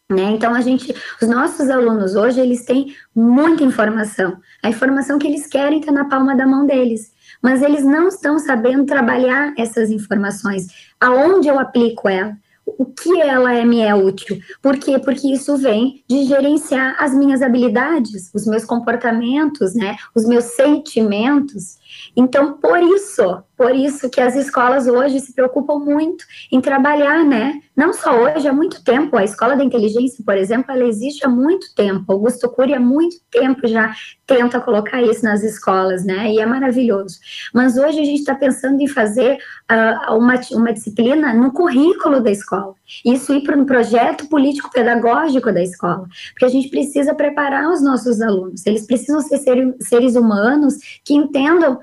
Né? Então a gente, os nossos alunos hoje eles têm muita informação. A informação que eles querem está na palma da mão deles, mas eles não estão sabendo trabalhar essas informações. Aonde eu aplico ela? O que ela é, me é útil? Por quê? Porque isso vem de gerenciar as minhas habilidades, os meus comportamentos, né? Os meus sentimentos. Então, por isso, por isso que as escolas hoje se preocupam muito em trabalhar, né? Não só hoje, há muito tempo. A Escola da Inteligência, por exemplo, ela existe há muito tempo. Augusto Cury há muito tempo já tenta colocar isso nas escolas, né? E é maravilhoso. Mas hoje a gente está pensando em fazer uh, uma, uma disciplina no currículo da escola. Isso ir para um projeto político-pedagógico da escola. Porque a gente precisa preparar os nossos alunos. Eles precisam ser seres humanos que entendam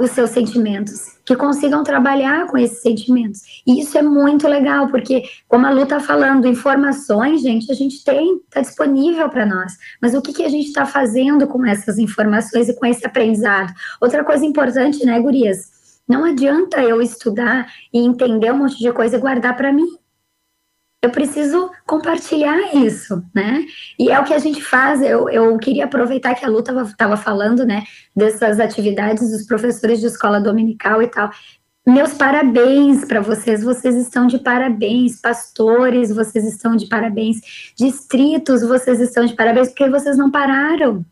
os seus sentimentos, que consigam trabalhar com esses sentimentos. E isso é muito legal, porque, como a Lu está falando, informações, gente, a gente tem, está disponível para nós. Mas o que, que a gente está fazendo com essas informações e com esse aprendizado? Outra coisa importante, né, Gurias? Não adianta eu estudar e entender um monte de coisa e guardar para mim eu preciso compartilhar isso, né? E é o que a gente faz. Eu, eu queria aproveitar que a Lu estava falando, né, dessas atividades dos professores de escola dominical e tal. Meus parabéns para vocês, vocês estão de parabéns, pastores, vocês estão de parabéns, distritos, vocês estão de parabéns, porque vocês não pararam.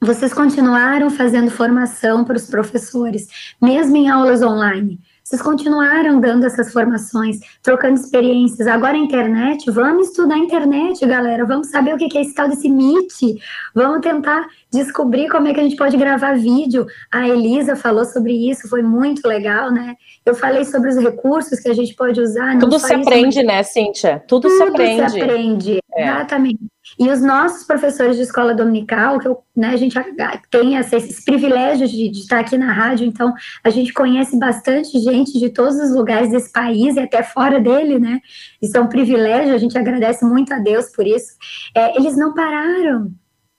Vocês continuaram fazendo formação para os professores, mesmo em aulas online. Vocês continuaram dando essas formações, trocando experiências. Agora a internet, vamos estudar a internet, galera. Vamos saber o que é esse tal desse Meet. Vamos tentar descobrir como é que a gente pode gravar vídeo. A Elisa falou sobre isso, foi muito legal, né? Eu falei sobre os recursos que a gente pode usar. Tudo se aprende, né, Cíntia? Tudo, Tudo se aprende. Tudo se aprende, é. exatamente. E os nossos professores de escola dominical, que eu, né, a gente tem esses privilégios de, de, estar aqui na rádio, então a gente conhece bastante gente de todos os lugares desse país e até fora dele, né? Isso é um privilégio, a gente agradece muito a Deus por isso. É, eles não pararam,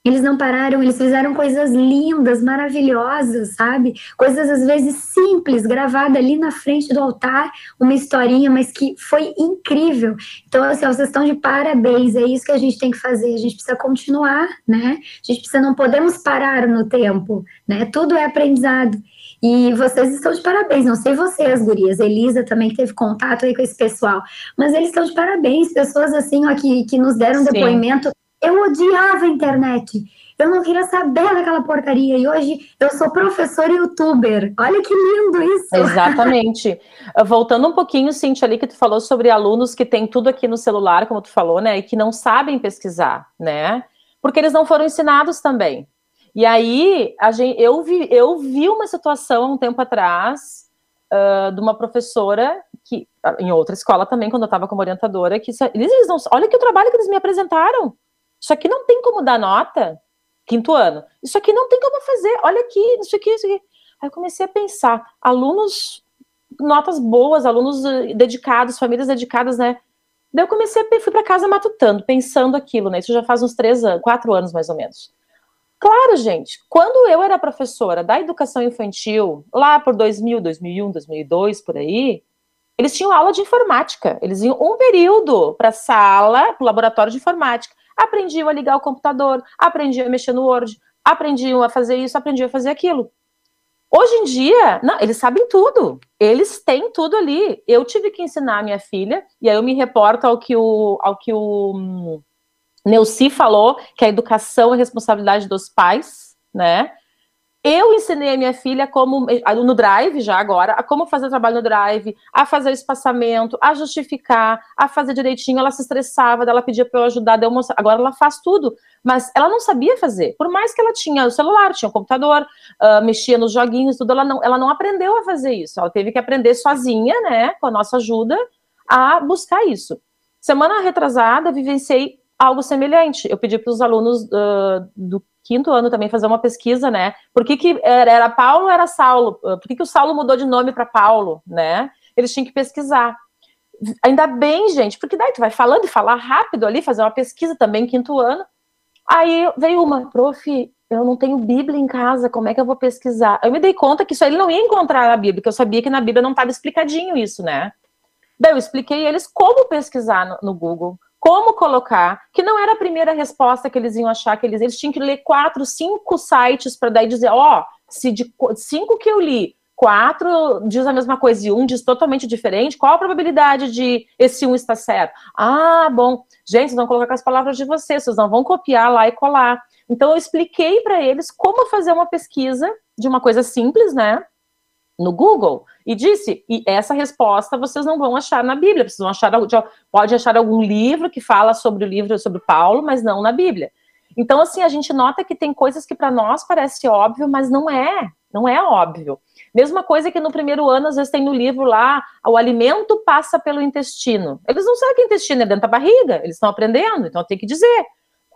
eles não pararam, eles fizeram coisas lindas, maravilhosas, sabe? Coisas às vezes simples, gravada ali na frente do altar, uma historinha, mas que foi incrível. Então, assim, vocês estão de parabéns, é isso que a gente tem que fazer. A gente precisa continuar, né? A gente precisa, não podemos parar no tempo, né? Tudo é aprendizado. E vocês estão de parabéns, não sei vocês, gurias, Elisa também que teve contato aí com esse pessoal, mas eles estão de parabéns, pessoas assim, ó, que, que nos deram Sim. depoimento eu odiava a internet. Eu não queria saber daquela porcaria. E hoje eu sou professor youtuber. Olha que lindo isso. Exatamente. Voltando um pouquinho, Cintia, ali que tu falou sobre alunos que têm tudo aqui no celular, como tu falou, né? E que não sabem pesquisar, né? Porque eles não foram ensinados também. E aí, a gente, eu, vi, eu vi uma situação há um tempo atrás uh, de uma professora que, em outra escola também, quando eu estava como orientadora, que eles, eles não. Olha que o trabalho que eles me apresentaram. Isso aqui não tem como dar nota, quinto ano. Isso aqui não tem como fazer. Olha aqui, isso aqui, isso aqui. Aí eu comecei a pensar, alunos, notas boas, alunos eh, dedicados, famílias dedicadas, né? Daí eu comecei a fui para casa matutando, pensando aquilo, né? Isso já faz uns três anos, quatro anos mais ou menos. Claro, gente, quando eu era professora da educação infantil, lá por 2000, 2001, 2002, por aí, eles tinham aula de informática. Eles iam um período para sala, para o laboratório de informática aprendiam a ligar o computador, aprendiam a mexer no Word, aprendiam a fazer isso, aprendiam a fazer aquilo. Hoje em dia, não, eles sabem tudo. Eles têm tudo ali. Eu tive que ensinar a minha filha, e aí eu me reporto ao que o, ao que o hum, Neuci falou, que a educação é responsabilidade dos pais, né? Eu ensinei a minha filha como no Drive já agora, a como fazer trabalho no Drive, a fazer espaçamento, a justificar, a fazer direitinho. Ela se estressava, ela pedia para eu ajudar, eu agora ela faz tudo, mas ela não sabia fazer. Por mais que ela tinha o celular, tinha o computador, uh, mexia nos joguinhos, tudo, ela não, ela não aprendeu a fazer isso. Ela teve que aprender sozinha, né, com a nossa ajuda, a buscar isso. Semana retrasada, vivenciei algo semelhante. Eu pedi para os alunos uh, do quinto ano também fazer uma pesquisa, né? Por que, que era, Paulo ou era Saulo? Por que, que o Saulo mudou de nome para Paulo, né? Eles tinham que pesquisar. Ainda bem, gente, porque daí tu vai falando e falar rápido ali, fazer uma pesquisa também, quinto ano. Aí veio uma, prof, eu não tenho Bíblia em casa, como é que eu vou pesquisar? Eu me dei conta que isso aí ele não ia encontrar na Bíblia, porque eu sabia que na Bíblia não estava explicadinho isso, né? Daí eu expliquei eles como pesquisar no, no Google como colocar, que não era a primeira resposta que eles iam achar que eles, eles tinham que ler quatro, cinco sites para daí dizer, ó, oh, se de cinco que eu li, quatro diz a mesma coisa e um diz totalmente diferente, qual a probabilidade de esse um estar certo? Ah, bom, gente, vocês vão colocar as palavras de vocês, vocês não vão copiar lá e colar. Então eu expliquei para eles como fazer uma pesquisa de uma coisa simples, né? No Google e disse, e essa resposta vocês não vão achar na Bíblia, vocês vão achar, pode achar algum livro que fala sobre o livro sobre Paulo, mas não na Bíblia. Então, assim, a gente nota que tem coisas que para nós parece óbvio, mas não é, não é óbvio. Mesma coisa que no primeiro ano, às vezes tem no livro lá, o alimento passa pelo intestino. Eles não sabem que o intestino é dentro da barriga, eles estão aprendendo, então tem que dizer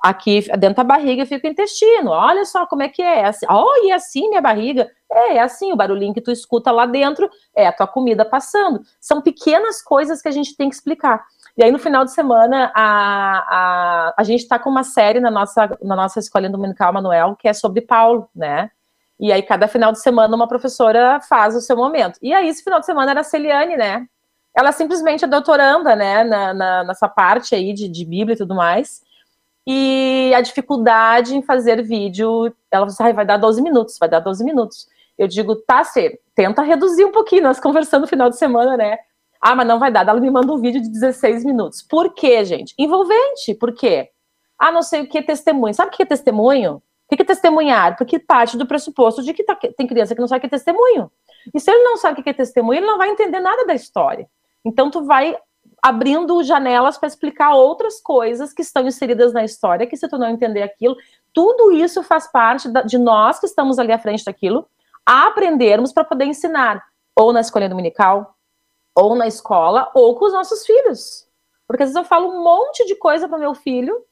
aqui dentro da barriga fica o intestino. Olha só como é que é. assim, oh, e assim minha barriga? É, é assim, o barulhinho que tu escuta lá dentro é a tua comida passando. São pequenas coisas que a gente tem que explicar. E aí, no final de semana, a, a, a gente está com uma série na nossa, na nossa escola dominical, Manuel, que é sobre Paulo, né? E aí, cada final de semana, uma professora faz o seu momento. E aí, esse final de semana era a Celiane, né? Ela simplesmente é doutoranda, né, na, na, nessa parte aí de, de Bíblia e tudo mais. E a dificuldade em fazer vídeo, ela falou assim, vai dar 12 minutos, vai dar 12 minutos. Eu digo, tá, você tenta reduzir um pouquinho, nós conversando no final de semana, né? Ah, mas não vai dar. Ela me manda um vídeo de 16 minutos. Por quê, gente? Envolvente. Por quê? Ah, não sei o que é testemunho. Sabe o que é testemunho? O que é testemunhar? Porque parte do pressuposto de que tá, tem criança que não sabe o que é testemunho. E se ele não sabe o que é testemunho, ele não vai entender nada da história. Então, tu vai abrindo janelas para explicar outras coisas que estão inseridas na história, que se tu não entender aquilo, tudo isso faz parte de nós que estamos ali à frente daquilo, a aprendermos para poder ensinar, ou na escola dominical, ou na escola, ou com os nossos filhos. Porque às vezes eu falo um monte de coisa para meu filho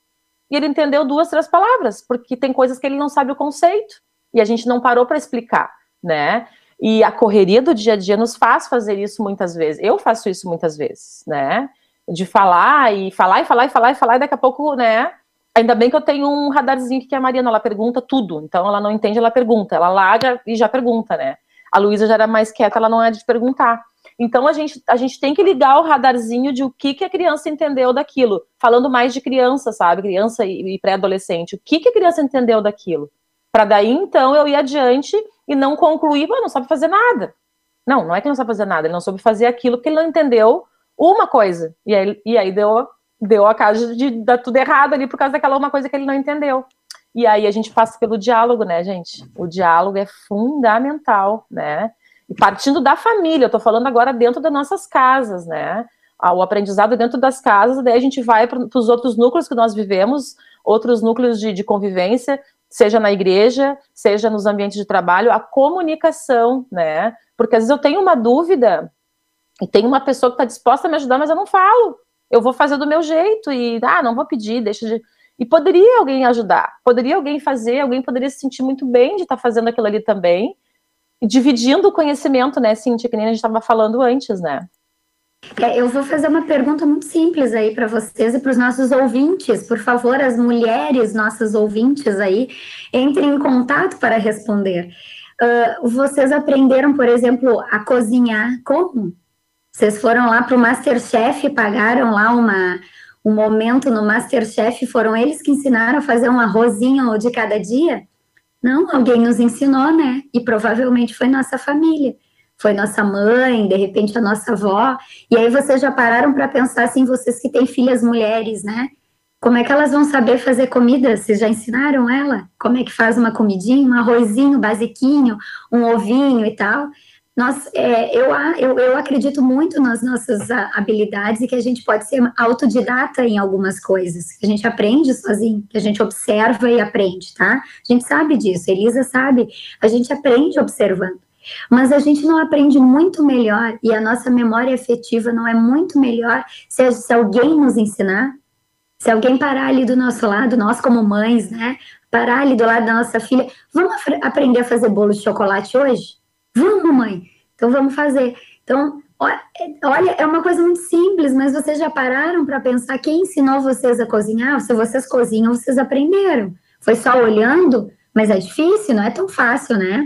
e ele entendeu duas, três palavras, porque tem coisas que ele não sabe o conceito e a gente não parou para explicar, né? E a correria do dia a dia nos faz fazer isso muitas vezes. Eu faço isso muitas vezes, né? De falar e falar e falar e falar e falar, e daqui a pouco, né? Ainda bem que eu tenho um radarzinho que é a Mariana, ela pergunta tudo. Então ela não entende, ela pergunta. Ela larga e já pergunta, né? A Luísa já era mais quieta, ela não é de perguntar. Então a gente, a gente tem que ligar o radarzinho de o que, que a criança entendeu daquilo. Falando mais de criança, sabe? Criança e, e pré-adolescente. O que, que a criança entendeu daquilo? Para daí, então, eu ir adiante e não concluir, não sabe fazer nada. Não, não é que não sabe fazer nada, ele não soube fazer aquilo porque ele não entendeu uma coisa. E aí, e aí deu, deu a casa de dar tudo errado ali por causa daquela uma coisa que ele não entendeu. E aí a gente passa pelo diálogo, né, gente? O diálogo é fundamental, né? E partindo da família, eu tô falando agora dentro das nossas casas, né? Ah, o aprendizado dentro das casas, daí a gente vai para os outros núcleos que nós vivemos, outros núcleos de, de convivência, seja na igreja, seja nos ambientes de trabalho, a comunicação, né? Porque às vezes eu tenho uma dúvida e tem uma pessoa que está disposta a me ajudar, mas eu não falo. Eu vou fazer do meu jeito e, ah, não vou pedir, deixa de. E poderia alguém ajudar, poderia alguém fazer, alguém poderia se sentir muito bem de estar tá fazendo aquilo ali também, dividindo o conhecimento, né, Cintia, que nem a gente estava falando antes, né? Eu vou fazer uma pergunta muito simples aí para vocês e para os nossos ouvintes. Por favor, as mulheres, nossas ouvintes aí, entrem em contato para responder. Uh, vocês aprenderam, por exemplo, a cozinhar como? Vocês foram lá para o Masterchef, pagaram lá uma, um momento no Masterchef, foram eles que ensinaram a fazer um arrozinho de cada dia? Não, alguém nos ensinou, né? E provavelmente foi nossa família foi nossa mãe, de repente a nossa avó. E aí vocês já pararam para pensar assim, vocês que têm filhas mulheres, né? Como é que elas vão saber fazer comida? Vocês já ensinaram ela? Como é que faz uma comidinha, um arrozinho basiquinho, um ovinho e tal? Nós, é, eu, eu, eu acredito muito nas nossas habilidades e que a gente pode ser autodidata em algumas coisas, que a gente aprende sozinho, que a gente observa e aprende, tá? A gente sabe disso, Elisa sabe, a gente aprende observando. Mas a gente não aprende muito melhor e a nossa memória afetiva não é muito melhor se, se alguém nos ensinar, se alguém parar ali do nosso lado, nós como mães, né? Parar ali do lado da nossa filha, vamos aprender a fazer bolo de chocolate hoje? Vamos, mãe. Então vamos fazer. Então, olha, é uma coisa muito simples, mas vocês já pararam para pensar quem ensinou vocês a cozinhar? Se vocês cozinham, vocês aprenderam. Foi só olhando, mas é difícil, não é tão fácil, né?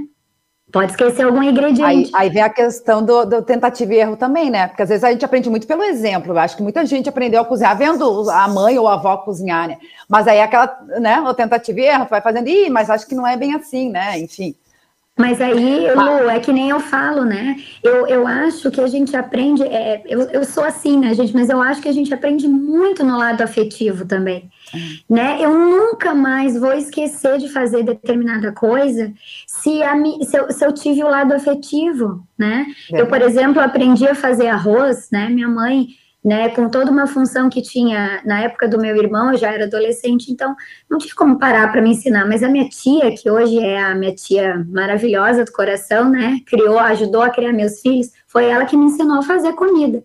Pode esquecer algum ingrediente. Aí, aí vem a questão do, do, tentativa e erro também, né? Porque às vezes a gente aprende muito pelo exemplo. Eu acho que muita gente aprendeu a cozinhar vendo a mãe ou a avó cozinhar, né? Mas aí aquela, né, o tentativa e erro, vai fazendo, ih, mas acho que não é bem assim, né? Enfim. Mas aí, Lu, é que nem eu falo, né? Eu, eu acho que a gente aprende. É, eu, eu sou assim, né, gente? Mas eu acho que a gente aprende muito no lado afetivo também. Né? Eu nunca mais vou esquecer de fazer determinada coisa se, a, se, eu, se eu tive o lado afetivo, né? É. Eu, por exemplo, aprendi a fazer arroz, né? Minha mãe né, com toda uma função que tinha na época do meu irmão, eu já era adolescente, então não tinha como parar para me ensinar. Mas a minha tia, que hoje é a minha tia maravilhosa do coração, né, criou, ajudou a criar meus filhos, foi ela que me ensinou a fazer comida.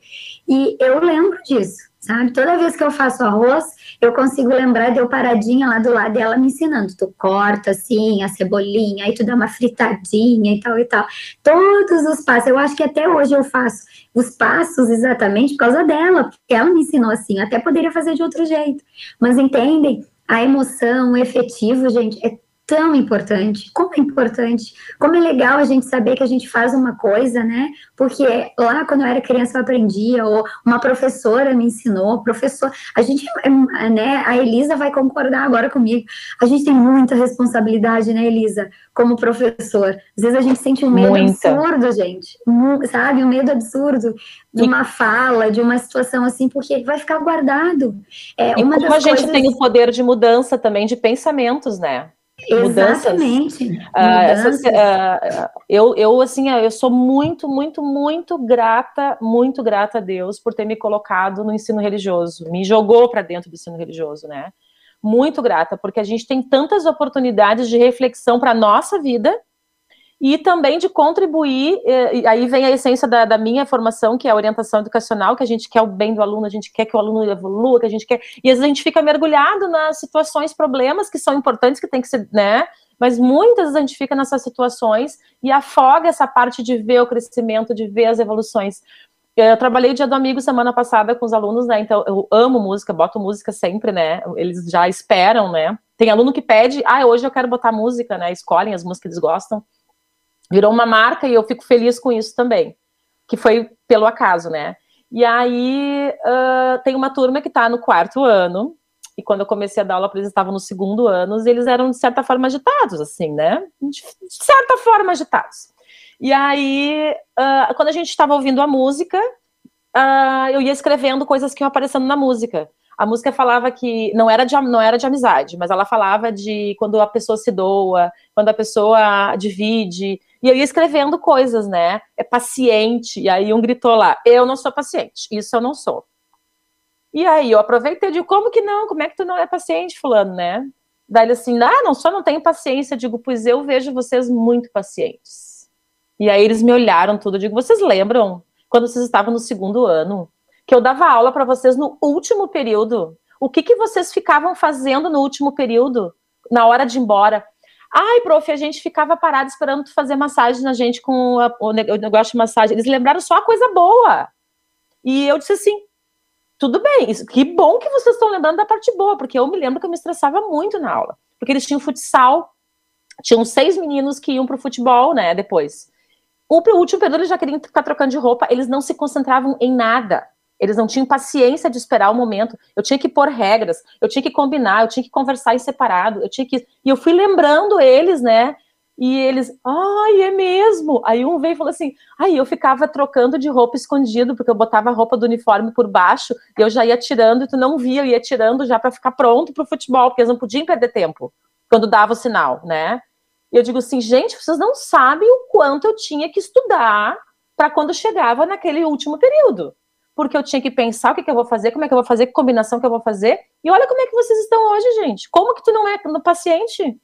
E eu lembro disso, sabe? Toda vez que eu faço arroz, eu consigo lembrar de eu paradinha lá do lado dela me ensinando. Tu corta assim a cebolinha, aí tu dá uma fritadinha e tal e tal. Todos os passos, eu acho que até hoje eu faço os passos exatamente por causa dela, porque ela me ensinou assim. Até poderia fazer de outro jeito. Mas entendem? A emoção, o efetivo, gente, é tão importante, como é importante, como é legal a gente saber que a gente faz uma coisa, né? Porque lá quando eu era criança eu aprendia, ou uma professora me ensinou, professor, a gente, né? A Elisa vai concordar agora comigo. A gente tem muita responsabilidade, né, Elisa, como professor. Às vezes a gente sente um medo muita. absurdo, gente, sabe? Um medo absurdo de uma fala, de uma situação assim, porque vai ficar guardado. É, e uma como a gente coisas... tem o poder de mudança também de pensamentos, né? Exatamente. Mudanças. Uh, uh, eu, eu, assim, eu sou muito, muito, muito grata, muito grata a Deus por ter me colocado no ensino religioso, me jogou para dentro do ensino religioso, né? Muito grata, porque a gente tem tantas oportunidades de reflexão para a nossa vida e também de contribuir, e aí vem a essência da, da, minha formação, que é a orientação educacional, que a gente quer o bem do aluno, a gente quer que o aluno evolua, que a gente quer, e às vezes a gente fica mergulhado nas situações, problemas que são importantes, que tem que ser, né, mas muitas vezes a gente fica nessas situações e afoga essa parte de ver o crescimento, de ver as evoluções. Eu trabalhei dia do amigo semana passada com os alunos, né, então eu amo música, boto música sempre, né, eles já esperam, né, tem aluno que pede, ah, hoje eu quero botar música, né, escolhem as músicas que eles gostam, virou uma marca e eu fico feliz com isso também, que foi pelo acaso, né? E aí uh, tem uma turma que está no quarto ano, e quando eu comecei a dar aula, eles estavam no segundo ano, e eles eram de certa forma agitados, assim, né? De certa forma agitados. E aí, uh, quando a gente estava ouvindo a música, uh, eu ia escrevendo coisas que iam aparecendo na música. A música falava que não era, de, não era de amizade, mas ela falava de quando a pessoa se doa, quando a pessoa divide, e eu ia escrevendo coisas, né? É paciente. E aí um gritou lá: Eu não sou paciente. Isso eu não sou. E aí eu aproveitei e digo: Como que não? Como é que tu não é paciente, Fulano, né? Daí ele assim: Ah, não só não tenho paciência. Eu digo: Pois eu vejo vocês muito pacientes. E aí eles me olharam tudo. Eu digo: Vocês lembram quando vocês estavam no segundo ano? Que eu dava aula para vocês no último período? O que, que vocês ficavam fazendo no último período? Na hora de ir embora? Ai, prof, a gente ficava parado esperando tu fazer massagem na gente com a, o negócio de massagem. Eles lembraram só a coisa boa. E eu disse assim: tudo bem, isso, que bom que vocês estão lembrando da parte boa, porque eu me lembro que eu me estressava muito na aula. Porque eles tinham futsal, tinham seis meninos que iam pro futebol, né, depois. O último período eles já queriam ficar trocando de roupa, eles não se concentravam em nada. Eles não tinham paciência de esperar o momento. Eu tinha que pôr regras, eu tinha que combinar, eu tinha que conversar em separado, eu tinha que. E eu fui lembrando eles, né? E eles, ai, é mesmo. Aí um veio e falou assim: aí eu ficava trocando de roupa escondido, porque eu botava a roupa do uniforme por baixo e eu já ia tirando e tu não via, eu ia tirando já para ficar pronto pro futebol, porque eles não podiam perder tempo quando dava o sinal, né? E eu digo assim, gente, vocês não sabem o quanto eu tinha que estudar para quando chegava naquele último período. Porque eu tinha que pensar o que, que eu vou fazer, como é que eu vou fazer, que combinação que eu vou fazer. E olha como é que vocês estão hoje, gente. Como que tu não é paciente?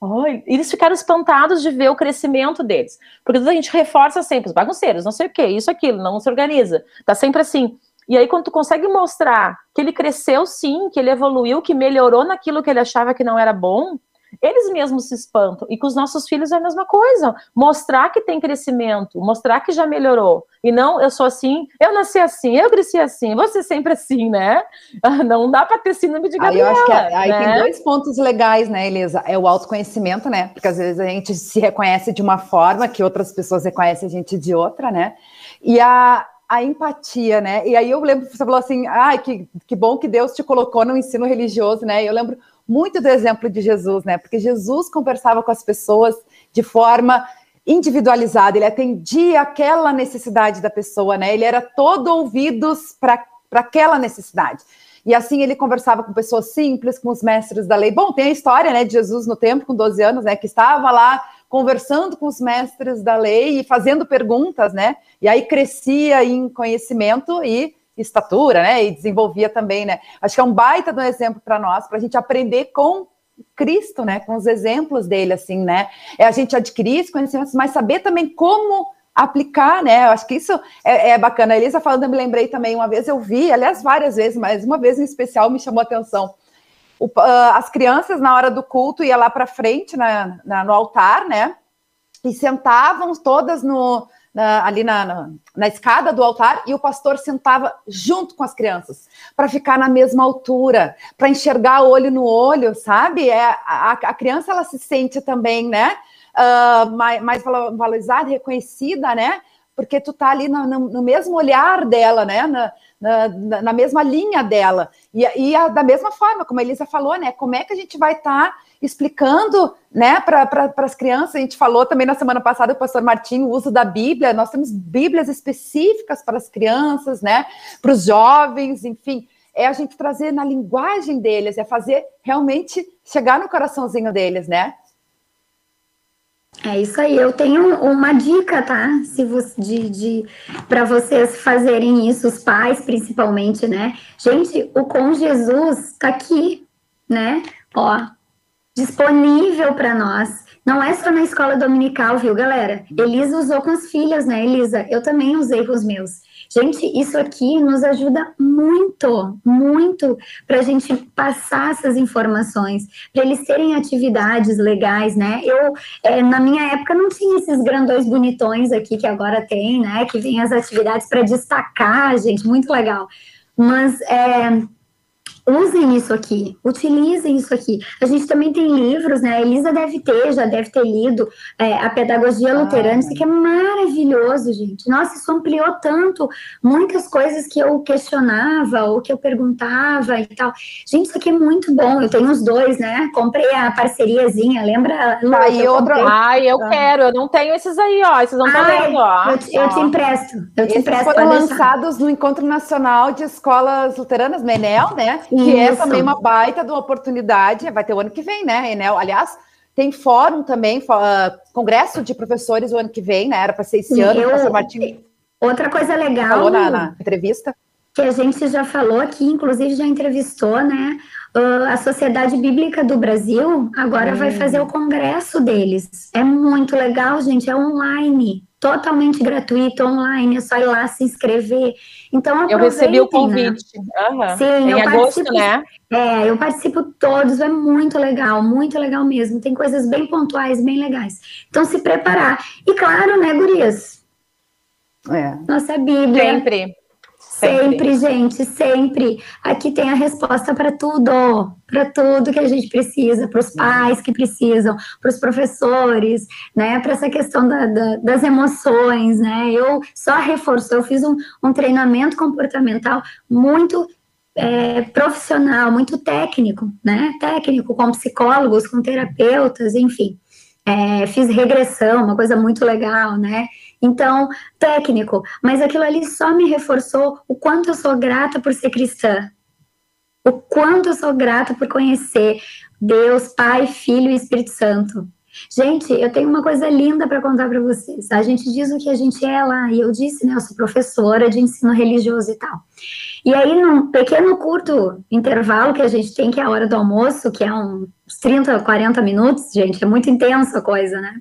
Oh, eles ficaram espantados de ver o crescimento deles. Porque a gente reforça sempre os bagunceiros, não sei o quê, isso, aquilo, não se organiza. Tá sempre assim. E aí, quando tu consegue mostrar que ele cresceu sim, que ele evoluiu, que melhorou naquilo que ele achava que não era bom, eles mesmos se espantam. E com os nossos filhos é a mesma coisa. Mostrar que tem crescimento, mostrar que já melhorou. E não, eu sou assim, eu nasci assim, eu cresci assim, você sempre assim, né? Não dá para ter síndrome de Gabriela. Aí eu acho que aí né? tem dois pontos legais, né, Elisa? É o autoconhecimento, né? Porque às vezes a gente se reconhece de uma forma que outras pessoas reconhecem a gente de outra, né? E a, a empatia, né? E aí eu lembro que você falou assim, ai, que, que bom que Deus te colocou no ensino religioso, né? Eu lembro muito do exemplo de Jesus, né? Porque Jesus conversava com as pessoas de forma individualizada, ele atendia aquela necessidade da pessoa, né? Ele era todo ouvidos para aquela necessidade. E assim ele conversava com pessoas simples, com os mestres da lei. Bom, tem a história, né, de Jesus no templo com 12 anos, né, que estava lá conversando com os mestres da lei e fazendo perguntas, né? E aí crescia em conhecimento e estatura, né? E desenvolvia também, né? Acho que é um baita de um exemplo para nós, para a gente aprender com Cristo, né? Com os exemplos dele, assim, né? É a gente adquirir esse conhecimento, mas saber também como aplicar, né? Eu acho que isso é, é, bacana. A Elisa falando, eu me lembrei também, uma vez eu vi, aliás, várias vezes, mas uma vez em especial me chamou a atenção. O, uh, as crianças, na hora do culto, ia lá para frente, na, na, no altar, né? E sentavam todas no, na, ali na, na, na, escada do altar e o pastor sentava junto com as crianças para ficar na mesma altura, para enxergar olho no olho, sabe? É, a, a criança ela se sente também, né? Uh, mais, mais valorizada, reconhecida, né? Porque tu tá ali no, no, no mesmo olhar dela, né? Na, na, mesma linha dela. E, e a, da mesma forma, como a Elisa falou, né? Como é que a gente vai estar tá explicando né, para pra, as crianças? A gente falou também na semana passada, o pastor Martim, o uso da Bíblia. Nós temos Bíblias específicas para as crianças, né? Para os jovens, enfim. É a gente trazer na linguagem deles, é fazer realmente chegar no coraçãozinho deles, né? É isso aí. Eu tenho uma dica, tá? Se você, de, de para vocês fazerem isso, os pais principalmente, né? Gente, o Com Jesus tá aqui, né? Ó, disponível para nós. Não é só na escola dominical, viu, galera? Elisa usou com as filhas, né, Elisa? Eu também usei com os meus. Gente, isso aqui nos ajuda muito, muito para a gente passar essas informações, para eles terem atividades legais, né? Eu, é, na minha época, não tinha esses grandões bonitões aqui que agora tem, né? Que vem as atividades para destacar, gente, muito legal. Mas é, usem isso aqui, utilizem isso aqui. A gente também tem livros, né? A Elisa deve ter, já deve ter lido é, a Pedagogia ah, Luterana, isso aqui é maravilhoso, gente. Nossa, isso ampliou tanto muitas coisas que eu questionava ou que eu perguntava e tal. Gente, isso aqui é muito bom. Eu tenho os dois, né? Comprei a parceriazinha, lembra? Lu, ah, e outro. Ai, eu quero, eu não tenho esses aí, ó. Esses não estão vendo, ó. Eu te, eu te empresto. Eu te esses empresto. Foram lançados no Encontro Nacional de Escolas Luteranas, Menel, né? Que Isso. é também uma baita de uma oportunidade, vai ter o ano que vem, né, Enel? Aliás, tem fórum também, uh, congresso de professores o ano que vem, né? Era para ser esse Sim, ano, eu, Martim. Outra coisa legal. Falou na, na, entrevista. Que a gente já falou aqui, inclusive já entrevistou, né? Uh, a Sociedade Bíblica do Brasil agora hum. vai fazer o congresso deles. É muito legal, gente, é online totalmente gratuito, online, é só ir lá se inscrever. Então, eu recebi o convite. Né? Uhum. Sim, em eu agosto, participo, né? É, eu participo todos, é muito legal, muito legal mesmo. Tem coisas bem pontuais, bem legais. Então, se preparar. E claro, né, gurias? É. Nossa Bíblia. Sempre. Sempre, gente, sempre. Aqui tem a resposta para tudo, para tudo que a gente precisa, para os pais que precisam, para os professores, né? Para essa questão da, da, das emoções, né? Eu só reforço, eu fiz um, um treinamento comportamental muito é, profissional, muito técnico, né? Técnico, com psicólogos, com terapeutas, enfim. é, fiz regressão, uma coisa muito legal, né? Então, técnico, mas aquilo ali só me reforçou o quanto eu sou grata por ser cristã, o quanto eu sou grata por conhecer Deus, Pai, Filho e Espírito Santo. Gente, eu tenho uma coisa linda para contar para vocês. A gente diz o que a gente é lá, e eu disse, né, eu sou professora de ensino religioso e tal. E aí, num pequeno, curto intervalo que a gente tem, que é a hora do almoço, que é uns 30, 40 minutos, gente, é muito intensa a coisa, né?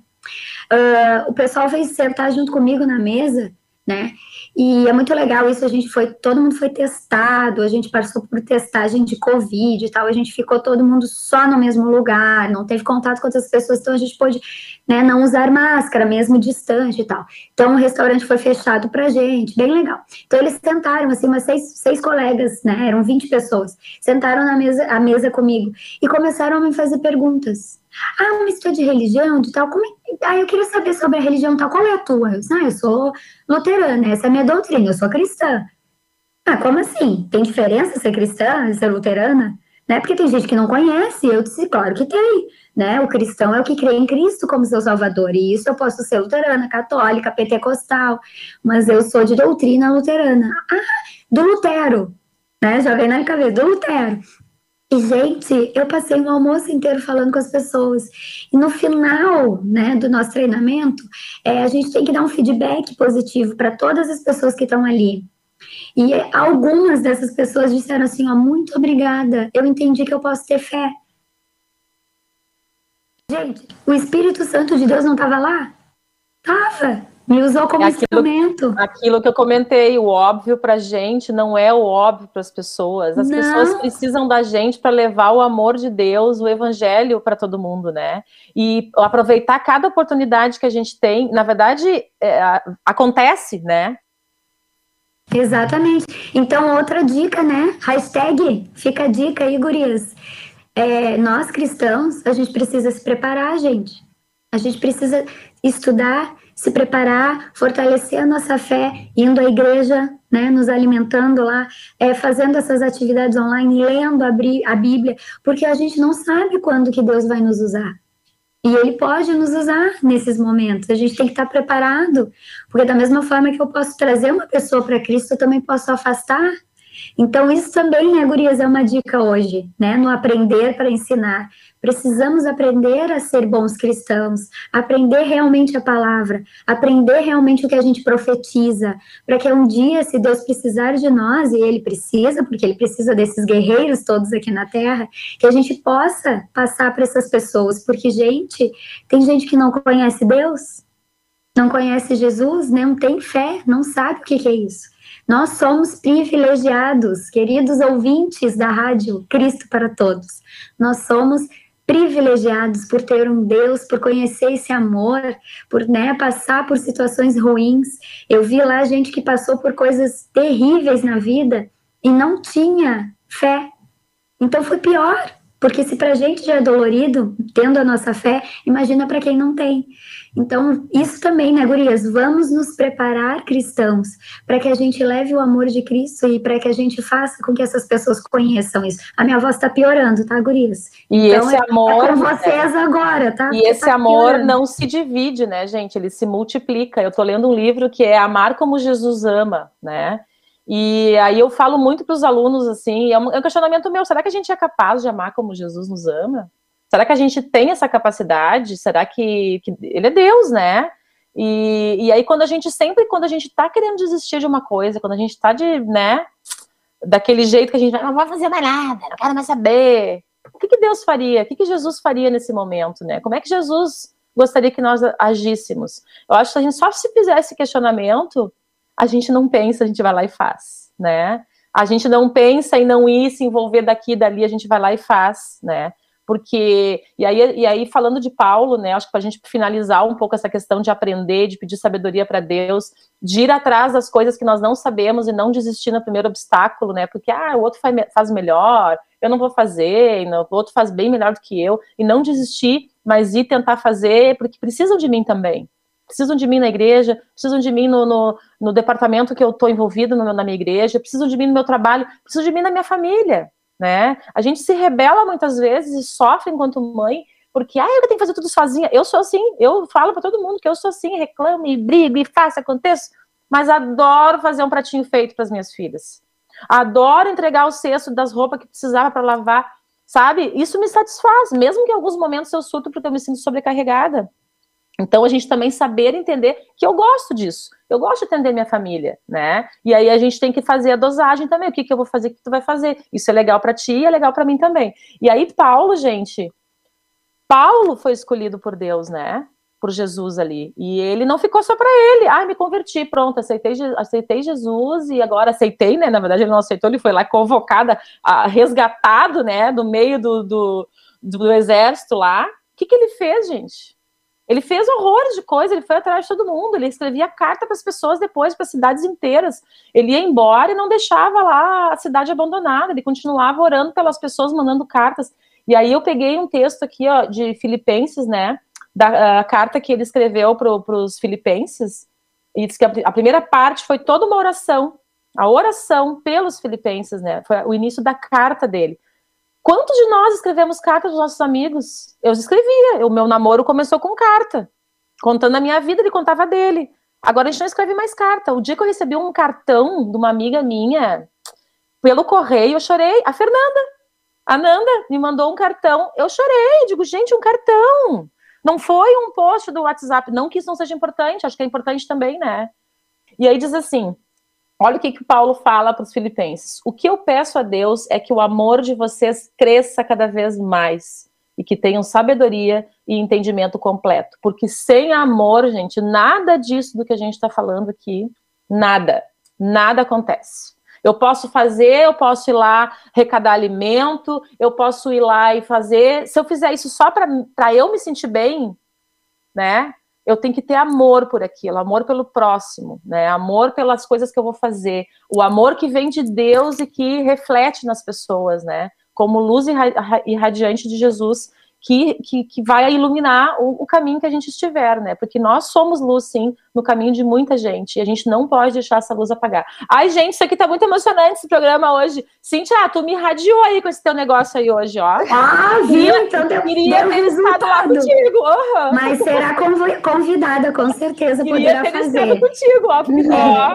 Uh, o pessoal veio sentar junto comigo na mesa, né? E é muito legal isso, a gente foi, todo mundo foi testado, a gente passou por testagem de Covid e tal, a gente ficou todo mundo só no mesmo lugar, não teve contato com outras pessoas, então a gente pôde né, não usar máscara, mesmo distante e tal. Então o restaurante foi fechado pra gente, bem legal. Então eles sentaram, assim, umas seis, seis colegas, né, eram 20 pessoas, sentaram na mesa, a mesa comigo e começaram a me fazer perguntas. Ah, mas tu é de religião, de tal, como é? Ah, eu queria saber sobre a religião tal, qual é a tua? Eu disse, ah, eu sou luterana, essa é a minha doutrina, eu sou cristã. Ah, como assim? Tem diferença ser cristã e ser luterana? Né? Porque tem gente que não conhece, eu disse, claro que tem, né? O cristão é o que crê em Cristo como seu salvador, e isso eu posso ser luterana, católica, pentecostal, mas eu sou de doutrina luterana. Ah, do Lutero, né? Já vem na cabeça, do Lutero. E, gente, eu passei o almoço inteiro falando com as pessoas. E no final né, do nosso treinamento, é, a gente tem que dar um feedback positivo para todas as pessoas que estão ali. E algumas dessas pessoas disseram assim: ó, muito obrigada, eu entendi que eu posso ter fé. Gente, o Espírito Santo de Deus não estava lá? Tava. Me usou como é aquilo, instrumento. Aquilo que eu comentei, o óbvio para a gente não é o óbvio para as pessoas. As não. pessoas precisam da gente para levar o amor de Deus, o evangelho para todo mundo, né? E aproveitar cada oportunidade que a gente tem. Na verdade, é, acontece, né? Exatamente. Então, outra dica, né? Hashtag, fica a dica aí, gurias. É, nós cristãos, a gente precisa se preparar, gente. A gente precisa estudar se preparar, fortalecer a nossa fé, indo à igreja, né, nos alimentando lá, é, fazendo essas atividades online, lendo a, a Bíblia, porque a gente não sabe quando que Deus vai nos usar. E Ele pode nos usar nesses momentos. A gente tem que estar preparado, porque da mesma forma que eu posso trazer uma pessoa para Cristo, eu também posso afastar então, isso também, né, Gurias, é uma dica hoje, né, no aprender para ensinar. Precisamos aprender a ser bons cristãos, aprender realmente a palavra, aprender realmente o que a gente profetiza, para que um dia, se Deus precisar de nós, e Ele precisa, porque Ele precisa desses guerreiros todos aqui na Terra, que a gente possa passar para essas pessoas, porque, gente, tem gente que não conhece Deus, não conhece Jesus, não tem fé, não sabe o que, que é isso. Nós somos privilegiados, queridos ouvintes da rádio Cristo para Todos. Nós somos privilegiados por ter um Deus, por conhecer esse amor, por né, passar por situações ruins. Eu vi lá gente que passou por coisas terríveis na vida e não tinha fé. Então foi pior, porque se para a gente já é dolorido, tendo a nossa fé, imagina para quem não tem. Então, isso também, né, gurias? Vamos nos preparar, cristãos, para que a gente leve o amor de Cristo e para que a gente faça com que essas pessoas conheçam isso. A minha voz está piorando, tá, gurias? E então, esse é, amor. É com vocês é... agora, tá? E esse tá amor piorando. não se divide, né, gente? Ele se multiplica. Eu estou lendo um livro que é Amar como Jesus ama, né? E aí eu falo muito para os alunos assim, é um, é um questionamento meu: será que a gente é capaz de amar como Jesus nos ama? Será que a gente tem essa capacidade? Será que, que ele é Deus, né? E, e aí, quando a gente sempre, quando a gente tá querendo desistir de uma coisa, quando a gente tá de, né, daquele jeito que a gente não vai fazer mais nada, não quero mais saber. O que, que Deus faria? O que, que Jesus faria nesse momento, né? Como é que Jesus gostaria que nós agíssemos? Eu acho que a gente só se fizer esse questionamento, a gente não pensa, a gente vai lá e faz, né? A gente não pensa em não ir se envolver daqui e dali, a gente vai lá e faz, né? porque e aí, e aí falando de Paulo, né, acho que para a gente finalizar um pouco essa questão de aprender, de pedir sabedoria para Deus, de ir atrás das coisas que nós não sabemos e não desistir no primeiro obstáculo, né, porque ah, o outro faz, faz melhor, eu não vou fazer, o outro faz bem melhor do que eu, e não desistir, mas ir tentar fazer, porque precisam de mim também. Precisam de mim na igreja, precisam de mim no, no, no departamento que eu estou envolvido na minha igreja, precisam de mim no meu trabalho, precisam de mim na minha família, né? A gente se rebela muitas vezes e sofre enquanto mãe porque, ah, eu tenho que fazer tudo sozinha. Eu sou assim, eu falo para todo mundo que eu sou assim, reclamo e brigo e faço, aconteço, mas adoro fazer um pratinho feito para as minhas filhas. Adoro entregar o cesto das roupas que precisava para lavar, sabe? Isso me satisfaz, mesmo que em alguns momentos eu surto porque eu me sinto sobrecarregada. Então a gente também saber entender que eu gosto disso. Eu gosto de atender minha família, né? E aí a gente tem que fazer a dosagem também. O que, que eu vou fazer, o que tu vai fazer? Isso é legal para ti e é legal para mim também. E aí Paulo, gente, Paulo foi escolhido por Deus, né? Por Jesus ali. E ele não ficou só para ele. Ah, me converti, pronto, aceitei, aceitei Jesus e agora aceitei, né? Na verdade, ele não aceitou, ele foi lá convocado, resgatado, né? Do meio do, do, do exército lá. O que, que ele fez, gente? Ele fez horrores de coisa, ele foi atrás de todo mundo, ele escrevia carta para as pessoas depois, para cidades inteiras. Ele ia embora e não deixava lá a cidade abandonada, ele continuava orando pelas pessoas, mandando cartas. E aí eu peguei um texto aqui ó, de Filipenses, né? Da carta que ele escreveu para os Filipenses, e diz que a, a primeira parte foi toda uma oração, a oração pelos Filipenses, né? Foi o início da carta dele. Quantos de nós escrevemos cartas dos nossos amigos? Eu escrevia. O meu namoro começou com carta. Contando a minha vida, ele contava dele. Agora a gente não escreve mais carta. O dia que eu recebi um cartão de uma amiga minha, pelo correio, eu chorei. A Fernanda, a Nanda, me mandou um cartão. Eu chorei. Digo, gente, um cartão. Não foi um post do WhatsApp. Não que isso não seja importante, acho que é importante também, né? E aí diz assim: Olha o que, que Paulo fala para os filipenses. O que eu peço a Deus é que o amor de vocês cresça cada vez mais e que tenham sabedoria e entendimento completo. Porque sem amor, gente, nada disso do que a gente está falando aqui, nada, nada acontece. Eu posso fazer, eu posso ir lá arrecadar alimento, eu posso ir lá e fazer. Se eu fizer isso só para eu me sentir bem, né? Eu tenho que ter amor por aquilo, amor pelo próximo, né? Amor pelas coisas que eu vou fazer, o amor que vem de Deus e que reflete nas pessoas, né? Como luz irradiante de Jesus que, que, que vai iluminar o, o, caminho que a gente estiver, né? Porque nós somos luz, sim, no caminho de muita gente, e a gente não pode deixar essa luz apagar. Ai, gente, isso aqui tá muito emocionante, esse programa hoje. Cintia, tu me irradiou aí com esse teu negócio aí hoje, ó. Ah, viu? Então deu, queria deu ter resultado lá contigo. Uhum. Mas será convidada, com certeza queria poderá ter fazer. contigo, ó,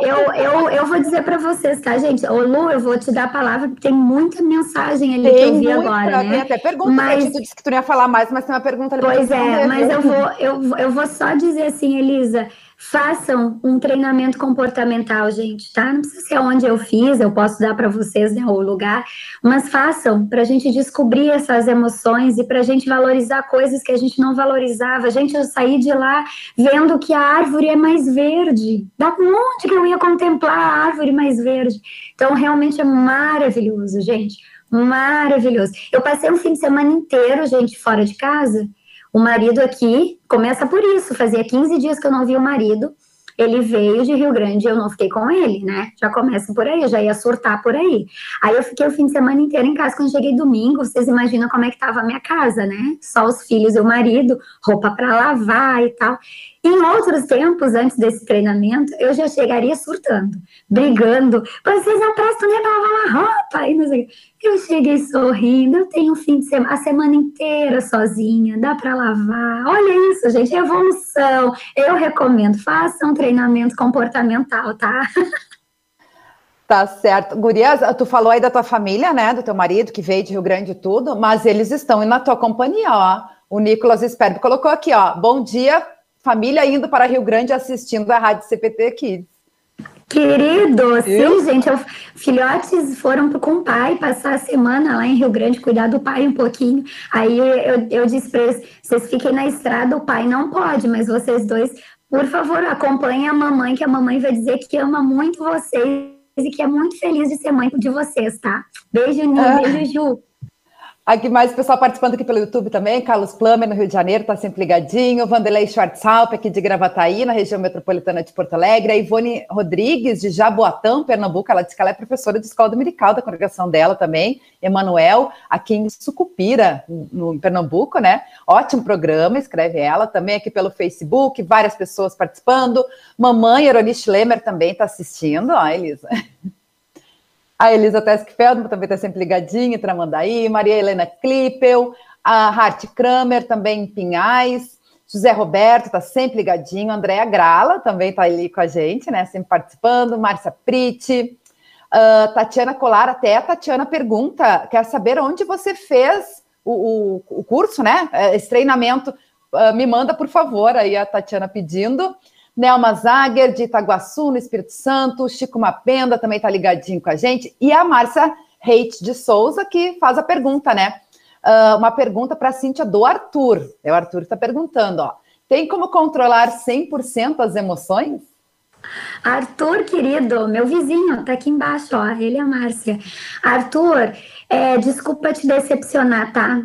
é, eu, eu, eu vou dizer para vocês, tá, gente? Ô, Lu, eu vou te dar a palavra, porque tem muita mensagem ali tem que eu vi muita, agora, né? Tem até pergunta, Mas... tu disse que tu não ia falar falar mais, mas tem uma pergunta ali Pois é, mas eu vou, eu, eu vou só dizer assim, Elisa, façam um treinamento comportamental, gente, tá? Não precisa ser onde eu fiz, eu posso dar para vocês né, o lugar, mas façam para a gente descobrir essas emoções e para a gente valorizar coisas que a gente não valorizava. Gente, eu saí de lá vendo que a árvore é mais verde. Da onde que eu ia contemplar a árvore mais verde? Então, realmente é maravilhoso, gente Maravilhoso. Eu passei um fim de semana inteiro, gente, fora de casa. O marido aqui começa por isso. Fazia 15 dias que eu não vi o marido. Ele veio de Rio Grande e eu não fiquei com ele, né? Já começa por aí, já ia surtar por aí. Aí eu fiquei o fim de semana inteiro em casa. Quando cheguei domingo, vocês imaginam como é que tava a minha casa, né? Só os filhos e o marido, roupa para lavar e tal. Em outros tempos, antes desse treinamento, eu já chegaria surtando, brigando. Vocês não prestam nem para lavar roupa. E não sei. Eu cheguei sorrindo, eu tenho um fim de semana, a semana inteira sozinha, dá para lavar. Olha isso, gente, evolução. Eu recomendo, façam um treinamento comportamental, tá? Tá certo. Gurias, tu falou aí da tua família, né? Do teu marido que veio de Rio Grande e tudo, mas eles estão na tua companhia, ó. O Nicolas Sperb colocou aqui, ó. Bom dia, família indo para Rio Grande assistindo a Rádio CPT Kids. Querido, sim, gente, eu, filhotes foram com o pai passar a semana lá em Rio Grande, cuidar do pai um pouquinho. Aí eu, eu disse para eles: vocês fiquem na estrada, o pai não pode, mas vocês dois, por favor, acompanhem a mamãe, que a mamãe vai dizer que ama muito vocês e que é muito feliz de ser mãe de vocês, tá? Beijo, Nini, ah. beijo, Ju. Aqui mais pessoal participando aqui pelo YouTube também, Carlos Plummer, no Rio de Janeiro, está sempre ligadinho, Vanderlei Schwarzalp, aqui de Gravataí, na região metropolitana de Porto Alegre, a Ivone Rodrigues, de Jaboatão, Pernambuco, ela diz que ela é professora de escola dominical da congregação dela também, Emanuel, aqui em Sucupira, no, em Pernambuco, né? Ótimo programa, escreve ela, também aqui pelo Facebook, várias pessoas participando, mamãe Eronice Schlemmer também está assistindo, ó, Elisa. A Elisa Teskfeld também está sempre ligadinha, Tramandaí, Maria Helena Klippel, A Hart Kramer também em Pinhais. José Roberto está sempre ligadinho. Andréa Grala também está ali com a gente, né? Sempre participando. Márcia Priti. Uh, Tatiana Colar, até a Tatiana pergunta, quer saber onde você fez o, o, o curso, né? É, esse treinamento. Uh, me manda, por favor, aí a Tatiana pedindo. Nelma Zager, de Itaguaçu, no Espírito Santo. Chico Mapenda também está ligadinho com a gente. E a Márcia Reite de Souza, que faz a pergunta, né? Uh, uma pergunta para a Cíntia do Arthur. É o Arthur que está perguntando, ó. Tem como controlar 100% as emoções? Arthur, querido, meu vizinho, tá aqui embaixo, ó, ele é a Márcia. Arthur, é, desculpa te decepcionar, tá?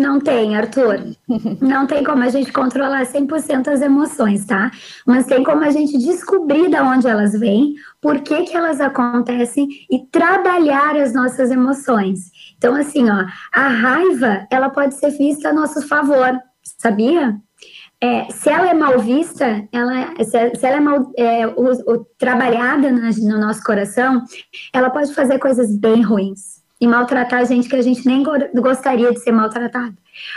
Não tem, Arthur. Não tem como a gente controlar 100% as emoções, tá? Mas tem como a gente descobrir de onde elas vêm, por que, que elas acontecem e trabalhar as nossas emoções. Então, assim, ó, a raiva, ela pode ser vista a nosso favor, sabia? É, se ela é mal vista, ela, se, se ela é mal é, o, o, trabalhada no, no nosso coração, ela pode fazer coisas bem ruins e maltratar gente que a gente nem gostaria de ser maltratado.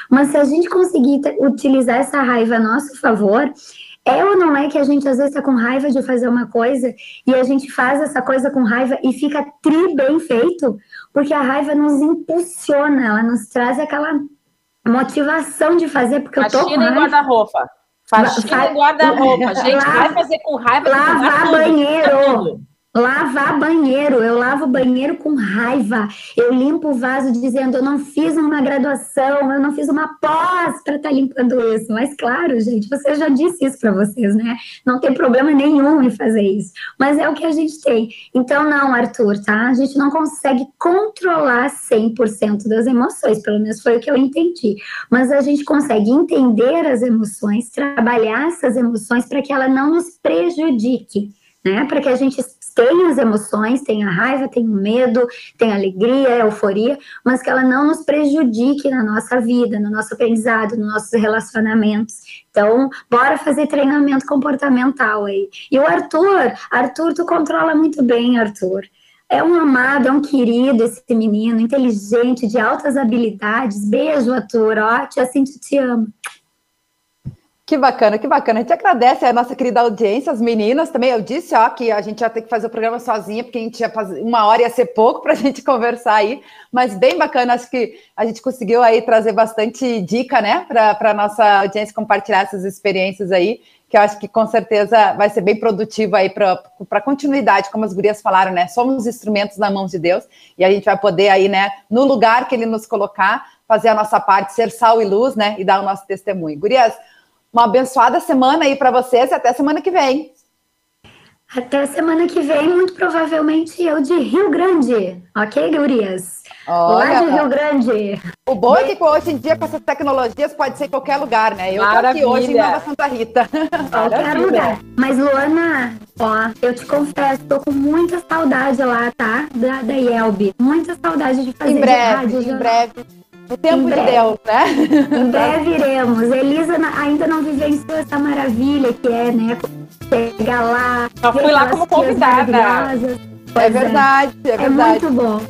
Mas se a gente conseguir utilizar essa raiva a nosso favor, é ou não é que a gente às vezes está com raiva de fazer uma coisa e a gente faz essa coisa com raiva e fica tri bem feito? Porque a raiva nos impulsiona, ela nos traz aquela motivação de fazer, porque eu tô com raiva. guarda-roupa. Faxina e guarda-roupa. Gente, vai fazer com raiva. Lavar banheiro. Lavar banheiro, eu lavo banheiro com raiva. Eu limpo o vaso dizendo: eu não fiz uma graduação, eu não fiz uma pós para estar tá limpando isso. Mas, claro, gente, você já disse isso para vocês, né? Não tem problema nenhum em fazer isso. Mas é o que a gente tem. Então, não, Arthur, tá? A gente não consegue controlar 100% das emoções, pelo menos foi o que eu entendi. Mas a gente consegue entender as emoções, trabalhar essas emoções para que ela não nos prejudique. Né, para que a gente tem as emoções, tem a raiva, o medo, tem a alegria, euforia, mas que ela não nos prejudique na nossa vida, no nosso aprendizado, nos nossos relacionamentos. Então, bora fazer treinamento comportamental aí. E o Arthur, Arthur, tu controla muito bem, Arthur. É um amado, é um querido esse menino, inteligente, de altas habilidades. Beijo, Arthur. Ó, tia Cintia te amo. Que bacana, que bacana. A gente agradece a nossa querida audiência, as meninas também. Eu disse, ó, que a gente ia ter que fazer o programa sozinha, porque a gente ia fazer uma hora ia ser pouco para a gente conversar aí, mas bem bacana. Acho que a gente conseguiu aí trazer bastante dica, né, para a nossa audiência compartilhar essas experiências aí, que eu acho que com certeza vai ser bem produtivo aí para a continuidade, como as gurias falaram, né? Somos instrumentos na mão de Deus e a gente vai poder aí, né, no lugar que Ele nos colocar, fazer a nossa parte, ser sal e luz, né, e dar o nosso testemunho. Gurias, uma abençoada semana aí para vocês e até semana que vem. Até semana que vem, muito provavelmente eu de Rio Grande. Ok, Gurias? Olha, Lá de Rio Grande. O bom é que hoje em dia, com essas tecnologias, pode ser em qualquer lugar, né? Eu Maravilha. tô aqui hoje em Nova Santa Rita. Qualquer lugar. Mas, Luana, ó, eu te confesso, tô com muita saudade lá, tá? Da, da. Muita saudade de fazer em breve, rádio. Em breve. O tempo de Deus, né? Em breve iremos. Elisa ainda não vivenciou essa maravilha que é, né? Chegar lá. Só fui lá como convidada. É verdade, é, é verdade. É muito bom.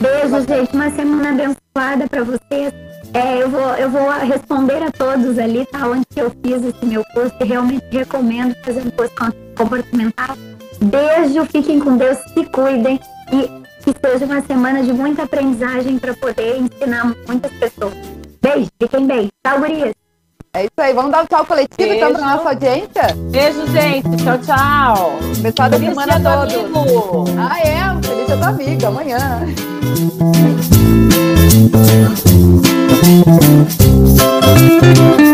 Beijo, gente. Uma semana abençoada para vocês. É, eu, vou, eu vou responder a todos ali, tá? Onde eu fiz esse meu curso e realmente recomendo fazer um curso comportamental. Beijo, fiquem com Deus, se cuidem e que seja uma semana de muita aprendizagem para poder ensinar muitas pessoas. Beijo, fiquem bem. Tchau, gurias. É isso aí, vamos dar um tchau coletivo Beijo. então para nossa audiência? Beijo, gente. Tchau, tchau. Pessoal da semana todo. Ah, é? Feliz dia do amigo. Amanhã.